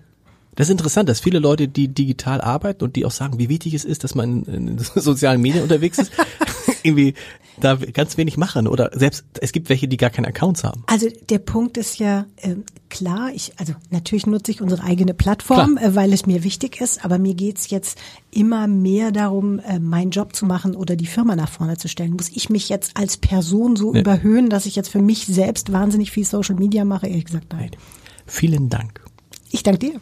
Das ist interessant, dass viele Leute, die digital arbeiten und die auch sagen, wie wichtig es ist, dass man in sozialen Medien unterwegs ist, irgendwie da ganz wenig machen oder selbst es gibt welche, die gar keine Accounts haben. Also der Punkt ist ja äh, klar, ich also natürlich nutze ich unsere eigene Plattform, äh, weil es mir wichtig ist, aber mir geht's jetzt immer mehr darum, äh, meinen Job zu machen oder die Firma nach vorne zu stellen. Muss ich mich jetzt als Person so nee. überhöhen, dass ich jetzt für mich selbst wahnsinnig viel Social Media mache? Ehrlich gesagt, nein. Vielen Dank. Ich danke dir.